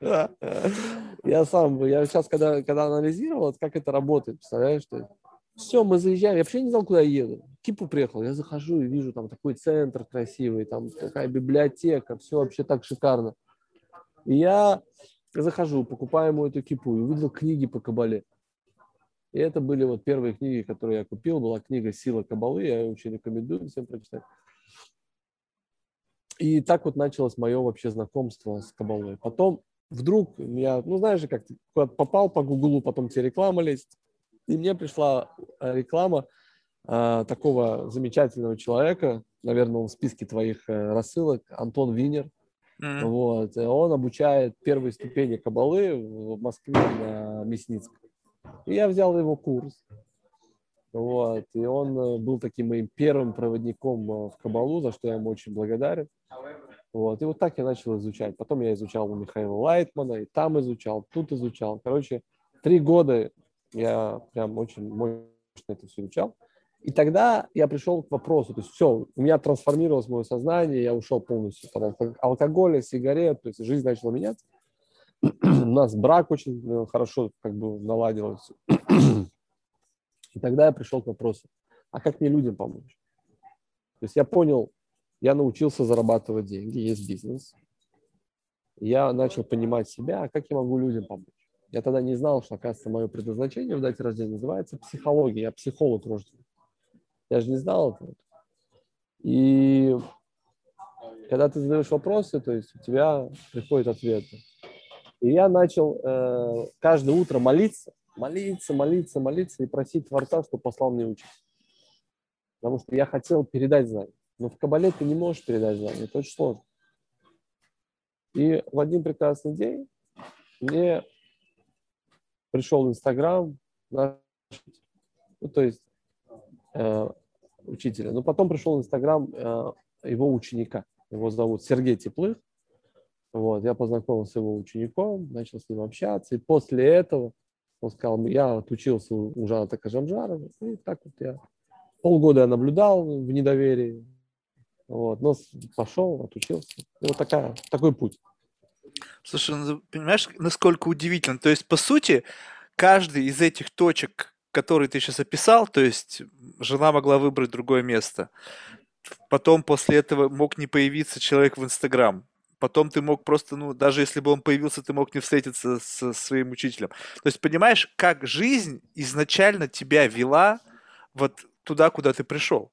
Я сам, я сейчас, когда, когда анализировал, как это работает, представляешь, что все, мы заезжаем. Я вообще не знал, куда я еду. Кипу приехал. Я захожу и вижу там такой центр красивый, там такая библиотека, все вообще так шикарно. И я захожу, покупаю ему эту кипу и увидел книги по кабале. И это были вот первые книги, которые я купил. Была книга «Сила кабалы». Я ее очень рекомендую всем прочитать. И так вот началось мое вообще знакомство с кабалой. Потом вдруг я, ну знаешь же, как ты попал по Гуглу, потом тебе реклама лезет. И мне пришла э, реклама э, такого замечательного человека, наверное, он в списке твоих э, рассылок, Антон Винер. Mm-hmm. Вот. Он обучает первые ступени кабалы в Москве на Мясницком. И я взял его курс. Вот. И он э, был таким моим первым проводником э, в кабалу, за что я ему очень благодарен. Вот. И вот так я начал изучать. Потом я изучал у Михаила Лайтмана, и там изучал, тут изучал. Короче, три года я прям очень мощно это все изучал. И тогда я пришел к вопросу, то есть все, у меня трансформировалось мое сознание, я ушел полностью от алкоголя, сигарет, то есть жизнь начала меняться. у нас брак очень э, хорошо как бы наладился. И тогда я пришел к вопросу, а как мне людям помочь? То есть я понял, я научился зарабатывать деньги, есть бизнес. Я начал понимать себя, а как я могу людям помочь? Я тогда не знал, что, оказывается, мое предназначение в дате рождения называется психология. Я психолог рожден. Я же не знал этого. И когда ты задаешь вопросы, то есть у тебя приходят ответы. И я начал э, каждое утро молиться, молиться, молиться, молиться и просить Творца, чтобы послал мне учиться. Потому что я хотел передать знания. Но в Кабале ты не можешь передать знания, это очень сложно. И в один прекрасный день мне пришел Инстаграм, ну, то есть э, учителя. Но потом пришел Инстаграм э, его ученика. Его зовут Сергей Теплых. Вот, я познакомился с его учеником, начал с ним общаться. И после этого он сказал, я отучился у Жаната Кажамжарова. И так вот я полгода я наблюдал в недоверии. Вот, но пошел, отучился. И вот такая, такой путь. Слушай, ну, понимаешь, насколько удивительно. То есть, по сути, каждый из этих точек, которые ты сейчас описал, то есть жена могла выбрать другое место. Потом после этого мог не появиться человек в Инстаграм. Потом ты мог просто, ну, даже если бы он появился, ты мог не встретиться со своим учителем. То есть, понимаешь, как жизнь изначально тебя вела вот туда, куда ты пришел.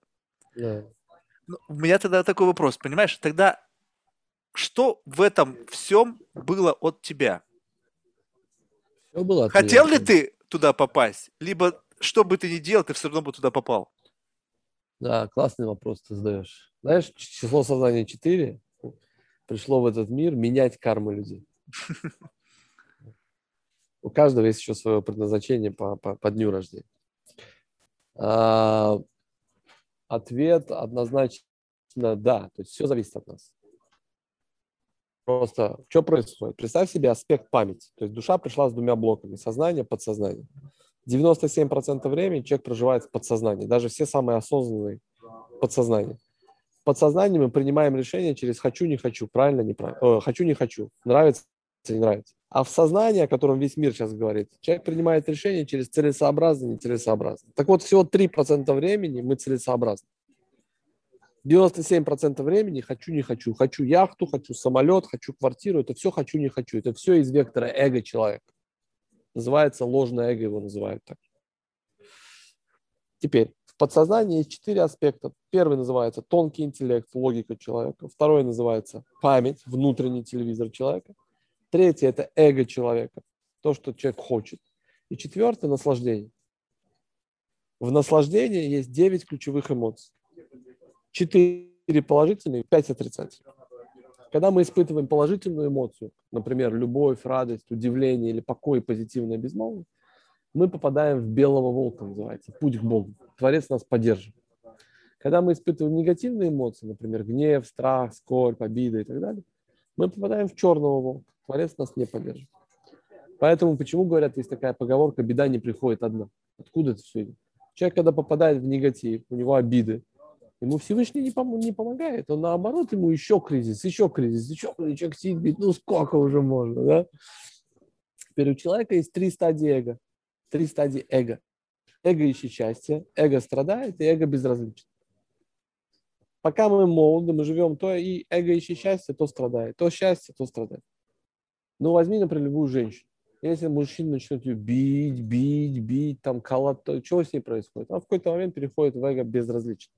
Yeah. Ну, у меня тогда такой вопрос, понимаешь? Тогда что в этом всем было от тебя? Все было от Хотел ли ты туда попасть? Либо что бы ты ни делал, ты все равно бы туда попал? Да, классный вопрос ты задаешь. Знаешь, число сознания 4 пришло в этот мир менять кармы людей. (laughs) У каждого есть еще свое предназначение по, по, по дню рождения. А, ответ однозначно да. То есть все зависит от нас. Просто что происходит? Представь себе аспект памяти. То есть душа пришла с двумя блоками. Сознание, подсознание. 97% времени человек проживает в подсознании. Даже все самые осознанные подсознание. В подсознании мы принимаем решение через хочу, не хочу, правильно, неправильно, э, хочу, не хочу, нравится, не нравится. А в сознании, о котором весь мир сейчас говорит, человек принимает решение через целесообразно, нецелесообразно. Так вот, всего 3% времени мы целесообразны. 97% времени хочу, не хочу. Хочу яхту, хочу самолет, хочу квартиру. Это все хочу, не хочу. Это все из вектора эго человека. Называется ложное эго, его называют так. Теперь, в подсознании есть четыре аспекта. Первый называется тонкий интеллект, логика человека. Второй называется память, внутренний телевизор человека. Третий – это эго человека, то, что человек хочет. И четвертое – наслаждение. В наслаждении есть девять ключевых эмоций. Четыре положительные, пять отрицательных. Когда мы испытываем положительную эмоцию, например, любовь, радость, удивление или покой, позитивное безмолвие, мы попадаем в белого волка, называется, путь к Богу. Творец нас поддерживает. Когда мы испытываем негативные эмоции, например, гнев, страх, скорбь, обида и так далее, мы попадаем в черного волка. Творец нас не поддерживает. Поэтому почему говорят, есть такая поговорка, беда не приходит одна. Откуда это все идет? Человек, когда попадает в негатив, у него обиды, Ему Всевышний не, пом- не помогает, он наоборот, ему еще кризис, еще кризис, еще кризис. Человек сидит, ну сколько уже можно, да? Теперь у человека есть три стадии эго. Три стадии эго. Эго ищет счастье, эго страдает и эго безразлично. Пока мы молоды, мы живем, то и эго ищет счастье, то страдает, то счастье, то страдает. Ну, возьми, например, любую женщину. Если мужчина начнет ее бить, бить, бить, там, колоть, то что с ней происходит? Она в какой-то момент переходит в эго безразлично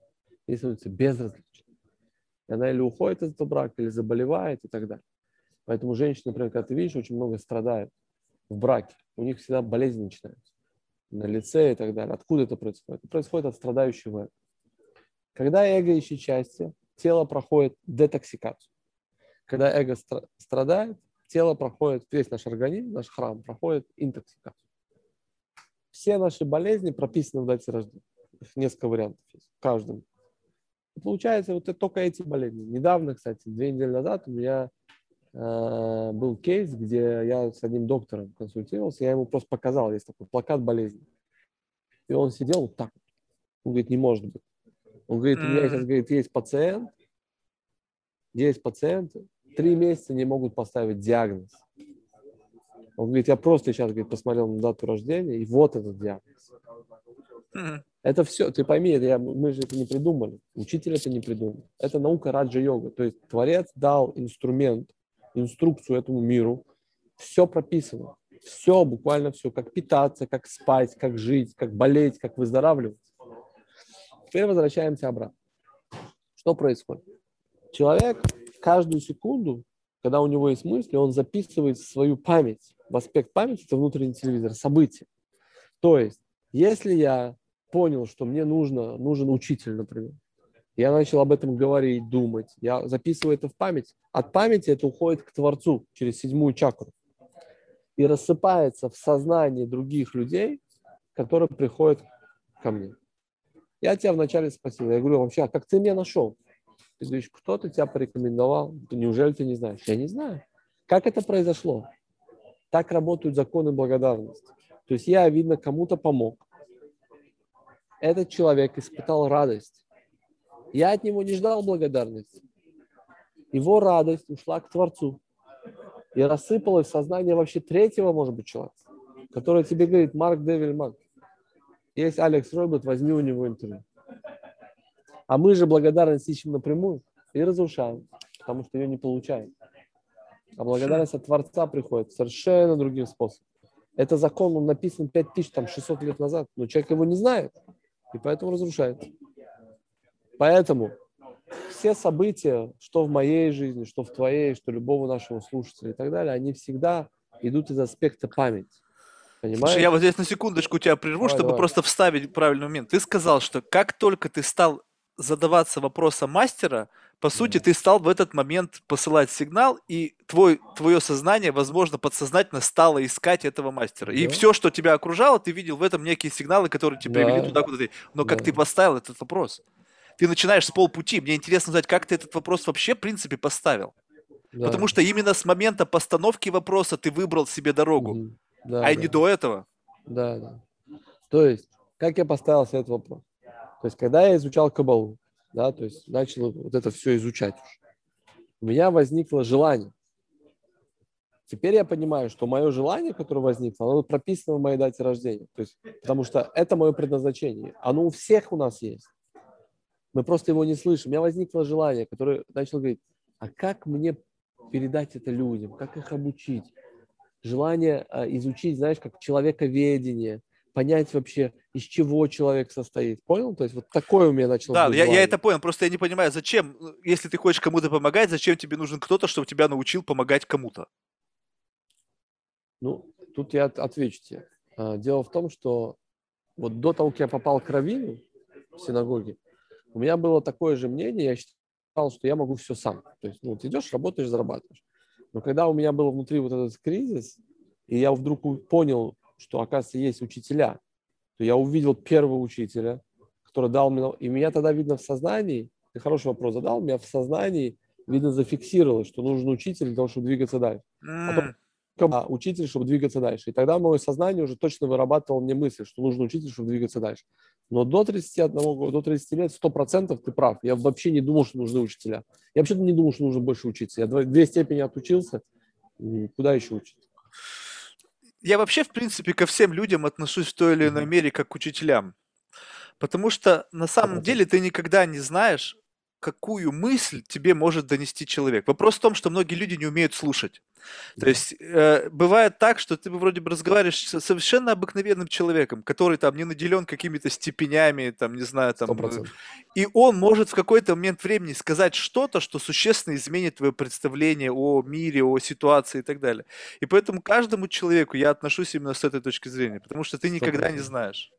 ей становится безразлично. И она или уходит из этого брака, или заболевает и так далее. Поэтому женщины, например, когда ты видишь, очень много страдают в браке. У них всегда болезни начинаются на лице и так далее. Откуда это происходит? Это происходит от страдающего эго. Когда эго ищет счастье, тело проходит детоксикацию. Когда эго страдает, тело проходит, весь наш организм, наш храм проходит интоксикацию. Все наши болезни прописаны в дате рождения. Их несколько вариантов есть. В каждом Получается, вот это только эти болезни. Недавно, кстати, две недели назад у меня э, был кейс, где я с одним доктором консультировался, я ему просто показал, есть такой плакат болезни. И он сидел вот так. Он говорит, не может быть. Он говорит, у меня сейчас говорит, есть пациент, есть пациент, три месяца не могут поставить диагноз. Он говорит, я просто сейчас говорит, посмотрел на дату рождения, и вот этот диагноз. Это все, ты пойми, это я, мы же это не придумали, учитель это не придумал. Это наука раджа-йога. То есть Творец дал инструмент, инструкцию этому миру, все прописано. Все, буквально все, как питаться, как спать, как жить, как болеть, как выздоравливать. Теперь возвращаемся обратно. Что происходит? Человек каждую секунду, когда у него есть мысли, он записывает свою память. В аспект памяти это внутренний телевизор, события. То есть, если я понял, что мне нужно, нужен учитель, например. Я начал об этом говорить, думать. Я записываю это в память. От памяти это уходит к Творцу через седьмую чакру. И рассыпается в сознании других людей, которые приходят ко мне. Я тебя вначале спросил, я говорю, вообще, а как ты меня нашел? Ты говоришь, кто-то тебя порекомендовал? Неужели ты не знаешь? Я не знаю. Как это произошло? Так работают законы благодарности. То есть я, видно, кому-то помог этот человек испытал радость. Я от него не ждал благодарности. Его радость ушла к Творцу. И рассыпалось в сознание вообще третьего, может быть, человека, который тебе говорит, Марк Девильман, есть Алекс Робот, возьми у него интервью. А мы же благодарность ищем напрямую и разрушаем, потому что ее не получаем. А благодарность от Творца приходит совершенно другим способом. Это закон, он написан 5600 лет назад, но человек его не знает и поэтому разрушает. Поэтому все события, что в моей жизни, что в твоей, что любого нашего слушателя и так далее, они всегда идут из аспекта памяти. Понимаешь? Слушай, я вот здесь на секундочку тебя прерву, давай, чтобы давай. просто вставить правильный момент. Ты сказал, что как только ты стал задаваться вопросом мастера, по сути, ты стал в этот момент посылать сигнал, и твой, твое сознание, возможно, подсознательно стало искать этого мастера. Да. И все, что тебя окружало, ты видел в этом некие сигналы, которые тебя да. привели туда, куда ты. Но да. как ты поставил этот вопрос? Ты начинаешь с полпути. Мне интересно знать, как ты этот вопрос вообще, в принципе, поставил. Да. Потому что именно с момента постановки вопроса ты выбрал себе дорогу, угу. да, а да. не до этого. Да, да. То есть, как я поставил себе этот вопрос? То есть, когда я изучал Кабалу, да, то есть начал вот это все изучать у меня возникло желание. Теперь я понимаю, что мое желание, которое возникло, оно прописано в моей дате рождения. То есть, потому что это мое предназначение. Оно у всех у нас есть. Мы просто его не слышим. У меня возникло желание, которое начал говорить, а как мне передать это людям, как их обучить? Желание а, изучить, знаешь, как человековедение, понять вообще, из чего человек состоит. Понял? То есть вот такое у меня началось. Да, я, я это понял. Просто я не понимаю, зачем, если ты хочешь кому-то помогать, зачем тебе нужен кто-то, чтобы тебя научил помогать кому-то? Ну, тут я отвечу тебе. А, дело в том, что вот до того, как я попал к Равину в синагоге, у меня было такое же мнение, я считал, что я могу все сам. То есть, ну, ты идешь, работаешь, зарабатываешь. Но когда у меня был внутри вот этот кризис, и я вдруг понял, что, оказывается, есть учителя, то я увидел первого учителя, который дал мне... И меня тогда видно в сознании, ты хороший вопрос задал, меня в сознании видно зафиксировалось, что нужен учитель для того, чтобы двигаться дальше. Mm. А учитель, чтобы двигаться дальше. И тогда мое сознание уже точно вырабатывало мне мысль, что нужен учитель, чтобы двигаться дальше. Но до 31 года, до 30 лет 100% ты прав. Я вообще не думал, что нужны учителя. Я вообще не думал, что нужно больше учиться. Я две степени отучился. Куда еще учиться? Я вообще, в принципе, ко всем людям отношусь в той или иной мере как к учителям. Потому что на самом деле ты никогда не знаешь, какую мысль тебе может донести человек. Вопрос в том, что многие люди не умеют слушать. То есть э, бывает так, что ты вроде бы разговариваешь с совершенно обыкновенным человеком, который там не наделен какими-то степенями, там, не знаю, там, 100%. Э, и он может в какой-то момент времени сказать что-то, что существенно изменит твое представление о мире, о ситуации и так далее. И поэтому каждому человеку я отношусь именно с этой точки зрения, потому что ты никогда 100%. не знаешь.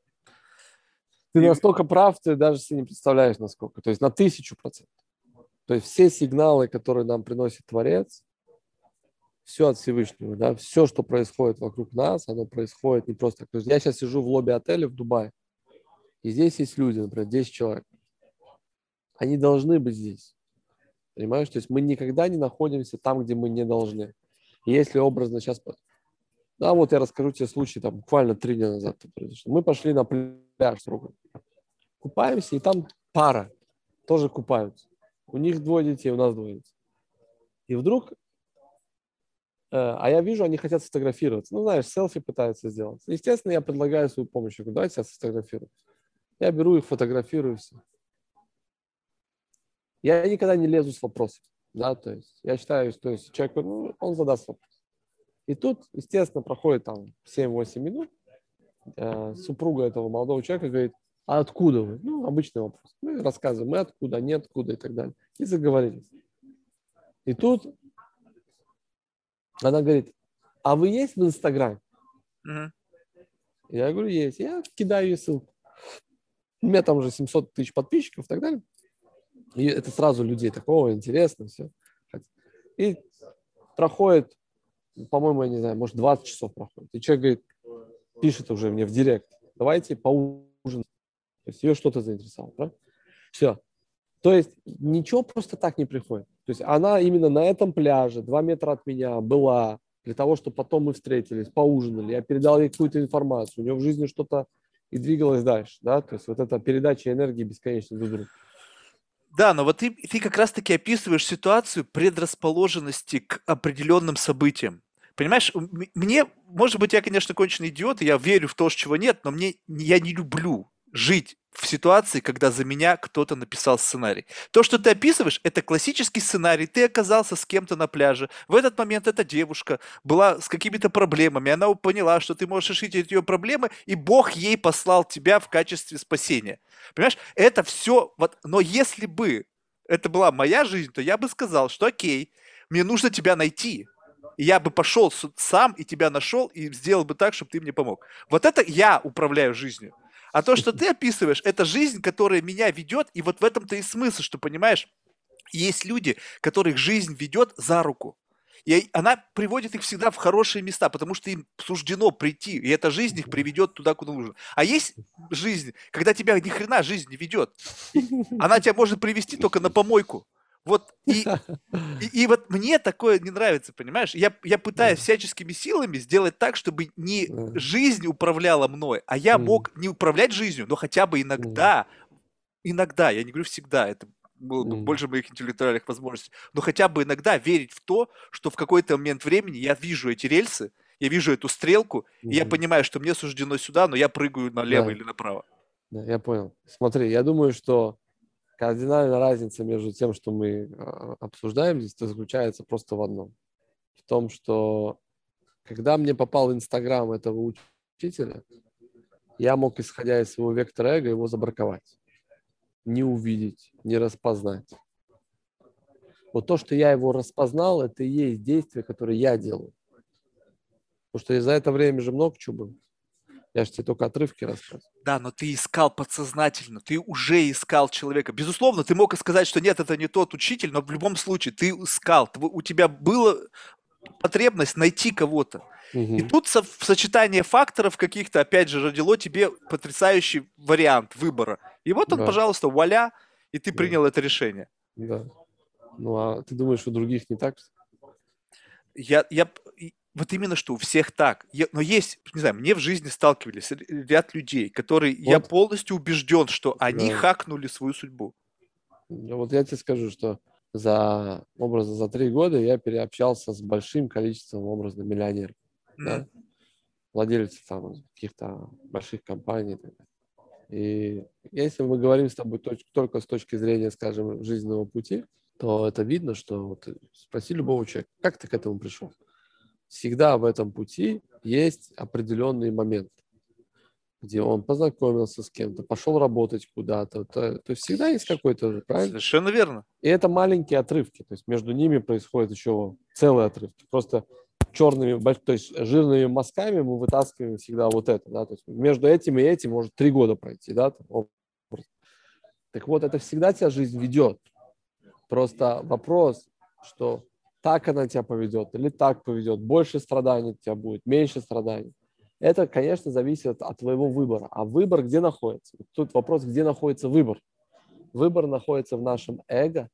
Ты настолько прав, ты даже себе не представляешь, насколько. То есть на тысячу процентов. То есть все сигналы, которые нам приносит Творец, все от Всевышнего, да, все, что происходит вокруг нас, оно происходит не просто так. То есть я сейчас сижу в лобби отеля в Дубае, и здесь есть люди, например, 10 человек. Они должны быть здесь. Понимаешь? То есть мы никогда не находимся там, где мы не должны. И если образно сейчас... Да, вот я расскажу тебе случай, там, буквально три дня назад произошло. Мы пошли на пляж с другом. Купаемся, и там пара тоже купаются. У них двое детей, у нас двое детей. И вдруг Э, а я вижу, они хотят сфотографироваться. Ну, знаешь, селфи пытаются сделать. Естественно, я предлагаю свою помощь. Я говорю, давайте я сфотографирую. Я беру их, фотографирую все. Я никогда не лезу с вопросом. Да, то есть я считаю, что если человек, ну, он задаст вопрос. И тут, естественно, проходит там 7-8 минут. Э, супруга этого молодого человека говорит, а откуда вы? Ну, обычный вопрос. Мы рассказываем, мы откуда, не откуда и так далее. И заговорились. И тут она говорит, а вы есть в Инстаграме? Uh-huh. Я говорю, есть. Я кидаю ей ссылку. У меня там уже 700 тысяч подписчиков и так далее. И это сразу людей такого интересно все. И проходит, по-моему, я не знаю, может 20 часов проходит. И человек говорит, пишет уже мне в директ, давайте поужинаем. То есть ее что-то заинтересовало. Да? Все. То есть ничего просто так не приходит. То есть она именно на этом пляже, два метра от меня, была для того, чтобы потом мы встретились, поужинали, я передал ей какую-то информацию, у нее в жизни что-то и двигалось дальше, да, то есть вот эта передача энергии бесконечно друг другу. Да, но вот ты, ты как раз-таки описываешь ситуацию предрасположенности к определенным событиям. Понимаешь, мне, может быть, я, конечно, конченый идиот, и я верю в то, чего нет, но мне я не люблю жить в ситуации, когда за меня кто-то написал сценарий. То, что ты описываешь, это классический сценарий. Ты оказался с кем-то на пляже. В этот момент эта девушка была с какими-то проблемами. Она поняла, что ты можешь решить ее проблемы, и Бог ей послал тебя в качестве спасения. Понимаешь, это все... Вот, но если бы это была моя жизнь, то я бы сказал, что окей, мне нужно тебя найти. Я бы пошел сам и тебя нашел и сделал бы так, чтобы ты мне помог. Вот это я управляю жизнью. А то, что ты описываешь, это жизнь, которая меня ведет, и вот в этом-то и смысл, что, понимаешь, есть люди, которых жизнь ведет за руку. И она приводит их всегда в хорошие места, потому что им суждено прийти, и эта жизнь их приведет туда, куда нужно. А есть жизнь, когда тебя ни хрена жизнь не ведет. Она тебя может привести только на помойку. Вот и, (laughs) и, и вот мне такое не нравится, понимаешь? Я, я пытаюсь всяческими силами сделать так, чтобы не жизнь управляла мной, а я мог не управлять жизнью, но хотя бы иногда, иногда, я не говорю всегда, это было бы больше моих интеллектуальных возможностей, но хотя бы иногда верить в то, что в какой-то момент времени я вижу эти рельсы, я вижу эту стрелку, и я понимаю, что мне суждено сюда, но я прыгаю налево да. или направо. Да, я понял. Смотри, я думаю, что кардинальная разница между тем, что мы а, обсуждаем здесь, заключается просто в одном. В том, что когда мне попал Инстаграм этого учителя, я мог, исходя из своего вектора эго, его забраковать. Не увидеть, не распознать. Вот то, что я его распознал, это и есть действие, которое я делаю. Потому что за это время же много чего было. Я же тебе только отрывки рассказываю. Да, но ты искал подсознательно, ты уже искал человека. Безусловно, ты мог сказать, что нет, это не тот учитель, но в любом случае ты искал. У тебя была потребность найти кого-то. Угу. И тут со- сочетание факторов каких-то, опять же, родило тебе потрясающий вариант выбора. И вот он, да. пожалуйста, вуаля, и ты принял да. это решение. Да. Ну, а ты думаешь, у других не так? Я, я, вот именно что у всех так. Я, но есть, не знаю, мне в жизни сталкивались ряд людей, которые, вот. я полностью убежден, что они да. хакнули свою судьбу. Вот я тебе скажу, что за образа за три года я переобщался с большим количеством образно миллионеров, mm. да? владельцев там каких-то больших компаний. И если мы говорим с тобой только с точки зрения, скажем, жизненного пути, то это видно, что вот спроси любого человека, как ты к этому пришел? Всегда в этом пути есть определенный момент, где он познакомился с кем-то, пошел работать куда-то. То, то есть всегда есть какой-то, правильно? Совершенно верно. И это маленькие отрывки, то есть между ними происходит еще целые отрывки. Просто черными, то есть жирными мазками мы вытаскиваем всегда вот это, да, то есть между этим и этим может три года пройти, да, так вот, это всегда тебя жизнь ведет. Просто вопрос, что так она тебя поведет или так поведет, больше страданий у тебя будет, меньше страданий. Это, конечно, зависит от твоего выбора. А выбор где находится? Тут вопрос, где находится выбор. Выбор находится в нашем эго,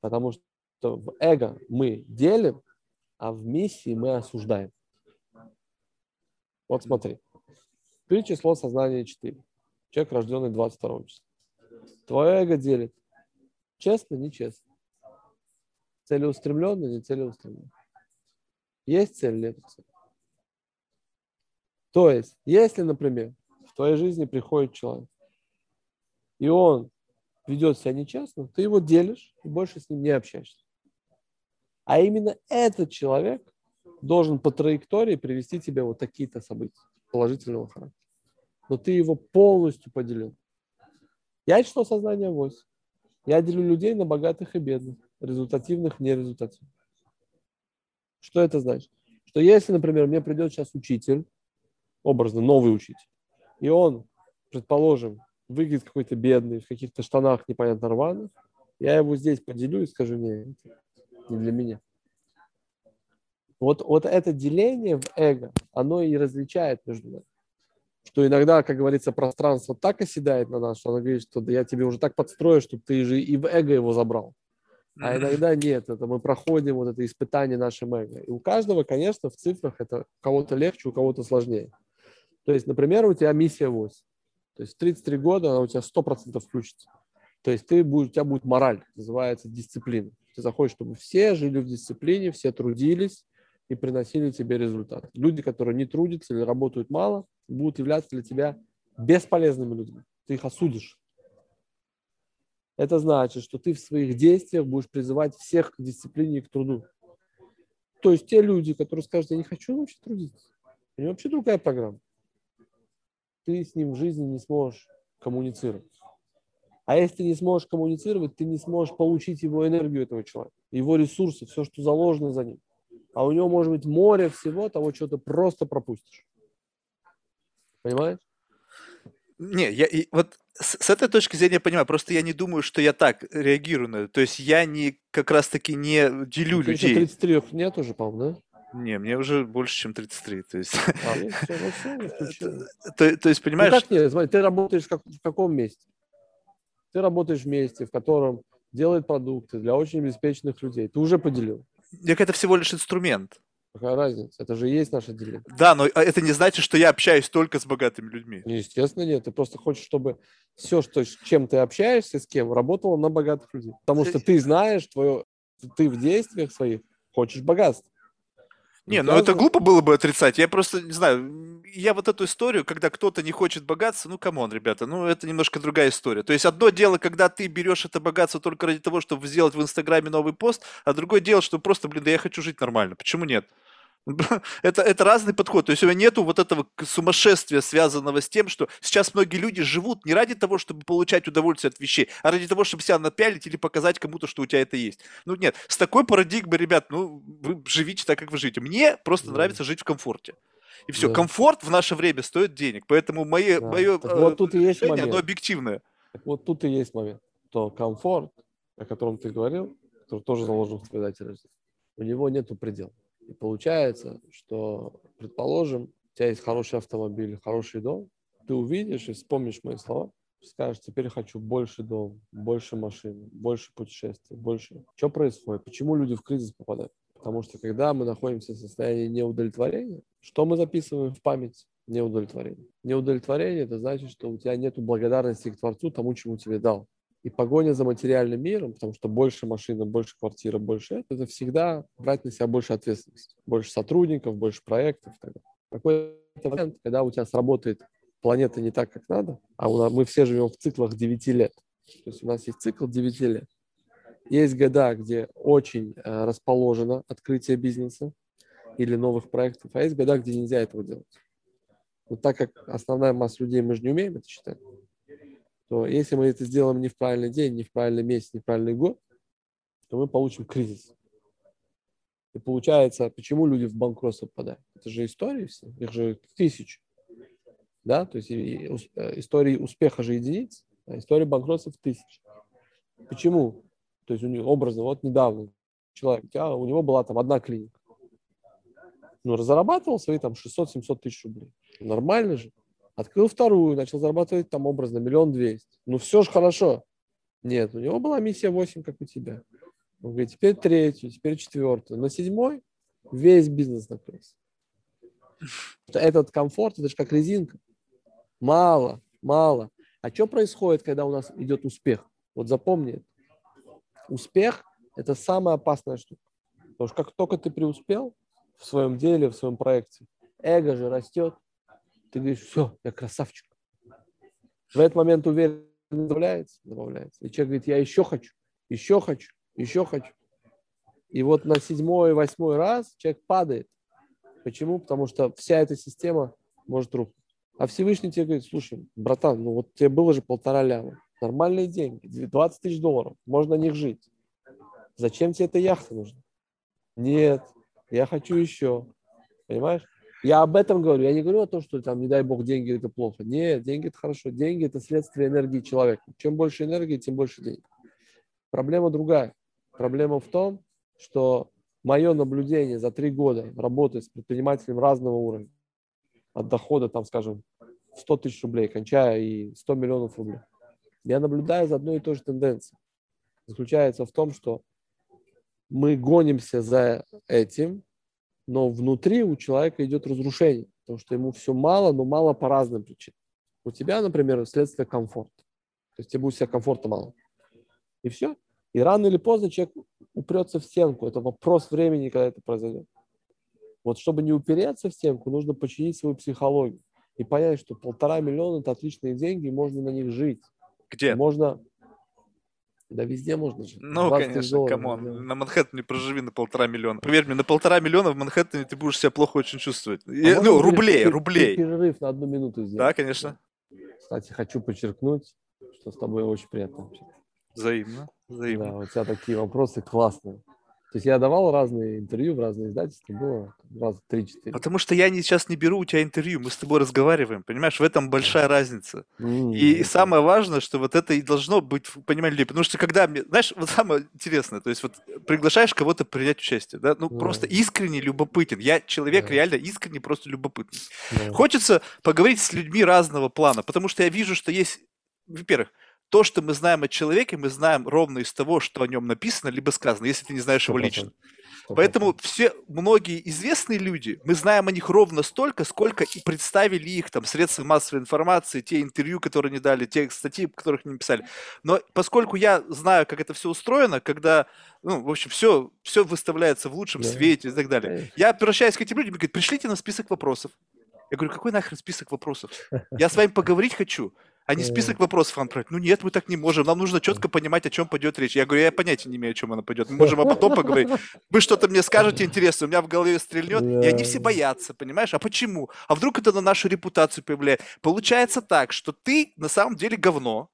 потому что в эго мы делим, а в миссии мы осуждаем. Вот смотри. Ты число сознания 4. Человек, рожденный 22 числа. Твое эго делит. Честно, нечестно. Целеустремленно, не целеустремленно. Есть цель, нет цели. То есть, если, например, в твоей жизни приходит человек, и он ведет себя нечестно, ты его делишь и больше с ним не общаешься. А именно этот человек должен по траектории привести тебе вот такие-то события положительного характера. Но ты его полностью поделил. Я число сознания 8. Я делю людей на богатых и бедных результативных, нерезультативных. Что это значит? Что если, например, мне придет сейчас учитель, образно новый учитель, и он, предположим, выглядит какой-то бедный, в каких-то штанах непонятно рваных, я его здесь поделю и скажу, не, не для меня. Вот, вот это деление в эго, оно и различает между нами. Что иногда, как говорится, пространство так оседает на нас, что оно говорит, что да я тебе уже так подстрою, чтобы ты же и в эго его забрал. А иногда нет, это мы проходим вот это испытание нашим эго. И у каждого, конечно, в цифрах это у кого-то легче, у кого-то сложнее. То есть, например, у тебя миссия 8. То есть 33 года она у тебя 100% включится. То есть ты будешь, у тебя будет мораль, называется дисциплина. Ты захочешь, чтобы все жили в дисциплине, все трудились и приносили тебе результат. Люди, которые не трудятся или работают мало, будут являться для тебя бесполезными людьми. Ты их осудишь. Это значит, что ты в своих действиях будешь призывать всех к дисциплине и к труду. То есть те люди, которые скажут, я не хочу вообще трудиться, у него вообще другая программа. Ты с ним в жизни не сможешь коммуницировать. А если ты не сможешь коммуницировать, ты не сможешь получить его энергию этого человека, его ресурсы, все, что заложено за ним. А у него может быть море всего того, чего ты просто пропустишь. Понимаешь? Не, я и вот с, с этой точки зрения понимаю, просто я не думаю, что я так реагирую на это. То есть я не как раз-таки не делю ну, людей. 33 нет уже, по-моему, да? Не, мне уже больше, чем 33. То есть, а, ну, все, ну, (laughs) то, то есть понимаешь... Ну, как нет, смотри, ты работаешь как, в каком месте? Ты работаешь в месте, в котором делает продукты для очень обеспеченных людей. Ты уже поделил. Так это всего лишь инструмент. Какая разница? Это же и есть наше деление. Да, но а, это не значит, что я общаюсь только с богатыми людьми. Естественно, нет. Ты просто хочешь, чтобы все, что, с чем ты общаешься, с кем, работало на богатых людей. Потому что ты знаешь, твое, ты в действиях своих хочешь богатства. Не, ну это глупо было бы отрицать. Я просто, не знаю, я вот эту историю, когда кто-то не хочет богатства, ну, come on, ребята, ну, это немножко другая история. То есть одно дело, когда ты берешь это богатство только ради того, чтобы сделать в Инстаграме новый пост, а другое дело, что просто, блин, да я хочу жить нормально. Почему нет? (laughs) Это, это разный подход. То есть у меня нету вот этого сумасшествия, связанного с тем, что сейчас многие люди живут не ради того, чтобы получать удовольствие от вещей, а ради того, чтобы себя напялить или показать кому-то, что у тебя это есть. Ну нет, с такой парадигмой, ребят, ну вы живите так, как вы живете. Мне просто да. нравится жить в комфорте. И все, да. комфорт в наше время стоит денег, поэтому мое, да. мое так вот тут и есть решение, момент. оно объективное. Так вот тут и есть момент, то комфорт, о котором ты говорил, который тоже заложен в рождения, у него нету предела. И получается, что, предположим, у тебя есть хороший автомобиль, хороший дом, ты увидишь и вспомнишь мои слова, скажешь, теперь хочу больше дом, больше машин, больше путешествий, больше. Что происходит? Почему люди в кризис попадают? Потому что когда мы находимся в состоянии неудовлетворения, что мы записываем в память? Неудовлетворение. Неудовлетворение – это значит, что у тебя нет благодарности к Творцу, тому, чему тебе дал. И погоня за материальным миром, потому что больше машина, больше квартира, больше это, это всегда брать на себя больше ответственности, больше сотрудников, больше проектов. Какой-то момент, когда у тебя сработает планета не так, как надо, а у нас, мы все живем в циклах 9 лет. То есть у нас есть цикл 9 лет. Есть года, где очень э, расположено открытие бизнеса или новых проектов, а есть года, где нельзя этого делать. Но так как основная масса людей, мы же не умеем это считать, то если мы это сделаем не в правильный день, не в правильный месяц, не в правильный год, то мы получим кризис. И получается, почему люди в банкротство попадают? Это же истории все, их же тысячи. Да, то есть э, истории успеха же единиц, а история банкротства в тысяч. Почему? То есть у него образно, вот недавно человек, а у него была там одна клиника. Ну, разрабатывал свои там 600-700 тысяч рублей. Нормально же. Открыл вторую, начал зарабатывать там образно миллион двести. Ну все же хорошо. Нет, у него была миссия 8, как у тебя. Он говорит, теперь третью, теперь четвертую. На седьмой весь бизнес накрылся. Этот комфорт, это же как резинка. Мало, мало. А что происходит, когда у нас идет успех? Вот запомни, успех – это самая опасная штука. Потому что как только ты преуспел в своем деле, в своем проекте, эго же растет, ты говоришь, все, я красавчик. В этот момент уверенность добавляется, добавляется. И человек говорит, я еще хочу, еще хочу, еще хочу. И вот на седьмой, восьмой раз человек падает. Почему? Потому что вся эта система может рухнуть. А Всевышний тебе говорит, слушай, братан, ну вот тебе было же полтора ляма. Нормальные деньги, 20 тысяч долларов, можно на них жить. Зачем тебе эта яхта нужна? Нет, я хочу еще. Понимаешь? Я об этом говорю. Я не говорю о том, что там, не дай бог, деньги это плохо. Нет, деньги это хорошо. Деньги это следствие энергии человека. Чем больше энергии, тем больше денег. Проблема другая. Проблема в том, что мое наблюдение за три года работы с предпринимателем разного уровня, от дохода, там, скажем, 100 тысяч рублей, кончая и 100 миллионов рублей, я наблюдаю за одной и той же тенденцией. Заключается в том, что мы гонимся за этим, но внутри у человека идет разрушение, потому что ему все мало, но мало по разным причинам. У тебя, например, следствие комфорта. То есть тебе будет себя комфорта мало. И все. И рано или поздно человек упрется в стенку. Это вопрос времени, когда это произойдет. Вот чтобы не упереться в стенку, нужно починить свою психологию и понять, что полтора миллиона – это отличные деньги, и можно на них жить. Где? Можно да везде можно жить. Ну, конечно, come on. На Манхэттене проживи на полтора миллиона. Поверь мне, на полтора миллиона в Манхэттене ты будешь себя плохо очень чувствовать. А И, ну, рублей, перерыв, рублей. Перерыв на одну минуту сделать. Да, конечно. Кстати, хочу подчеркнуть, что с тобой очень приятно общаться. Взаимно. Взаимно. Да, у тебя такие вопросы классные. То есть я давал разные интервью в разные издательства, было раз три-четыре. Потому что я не, сейчас не беру у тебя интервью, мы с тобой разговариваем, понимаешь, в этом большая разница. Mm-hmm. И самое важное, что вот это и должно быть понимание людей, потому что когда, знаешь, вот самое интересное, то есть вот приглашаешь кого-то принять участие, да, ну mm-hmm. просто искренне любопытен. Я человек mm-hmm. реально искренне просто любопытный. Mm-hmm. Хочется поговорить с людьми разного плана, потому что я вижу, что есть, во-первых, то, что мы знаем о человеке, мы знаем ровно из того, что о нем написано, либо сказано, если ты не знаешь его лично. Поэтому все, многие известные люди, мы знаем о них ровно столько, сколько и представили их там средства массовой информации, те интервью, которые они дали, те статьи, которых они писали. Но поскольку я знаю, как это все устроено, когда, ну, в общем, все, все выставляется в лучшем да. свете и так далее, я обращаюсь к этим людям и говорю, пришлите нам список вопросов. Я говорю, какой нахрен список вопросов? Я с вами поговорить хочу а не список вопросов вам отправить. Ну нет, мы так не можем. Нам нужно четко понимать, о чем пойдет речь. Я говорю, я понятия не имею, о чем она пойдет. Мы можем а потом поговорить. (laughs) Вы что-то мне скажете интересно, у меня в голове стрельнет. И они все боятся, понимаешь? А почему? А вдруг это на нашу репутацию повлияет? Получается так, что ты на самом деле говно,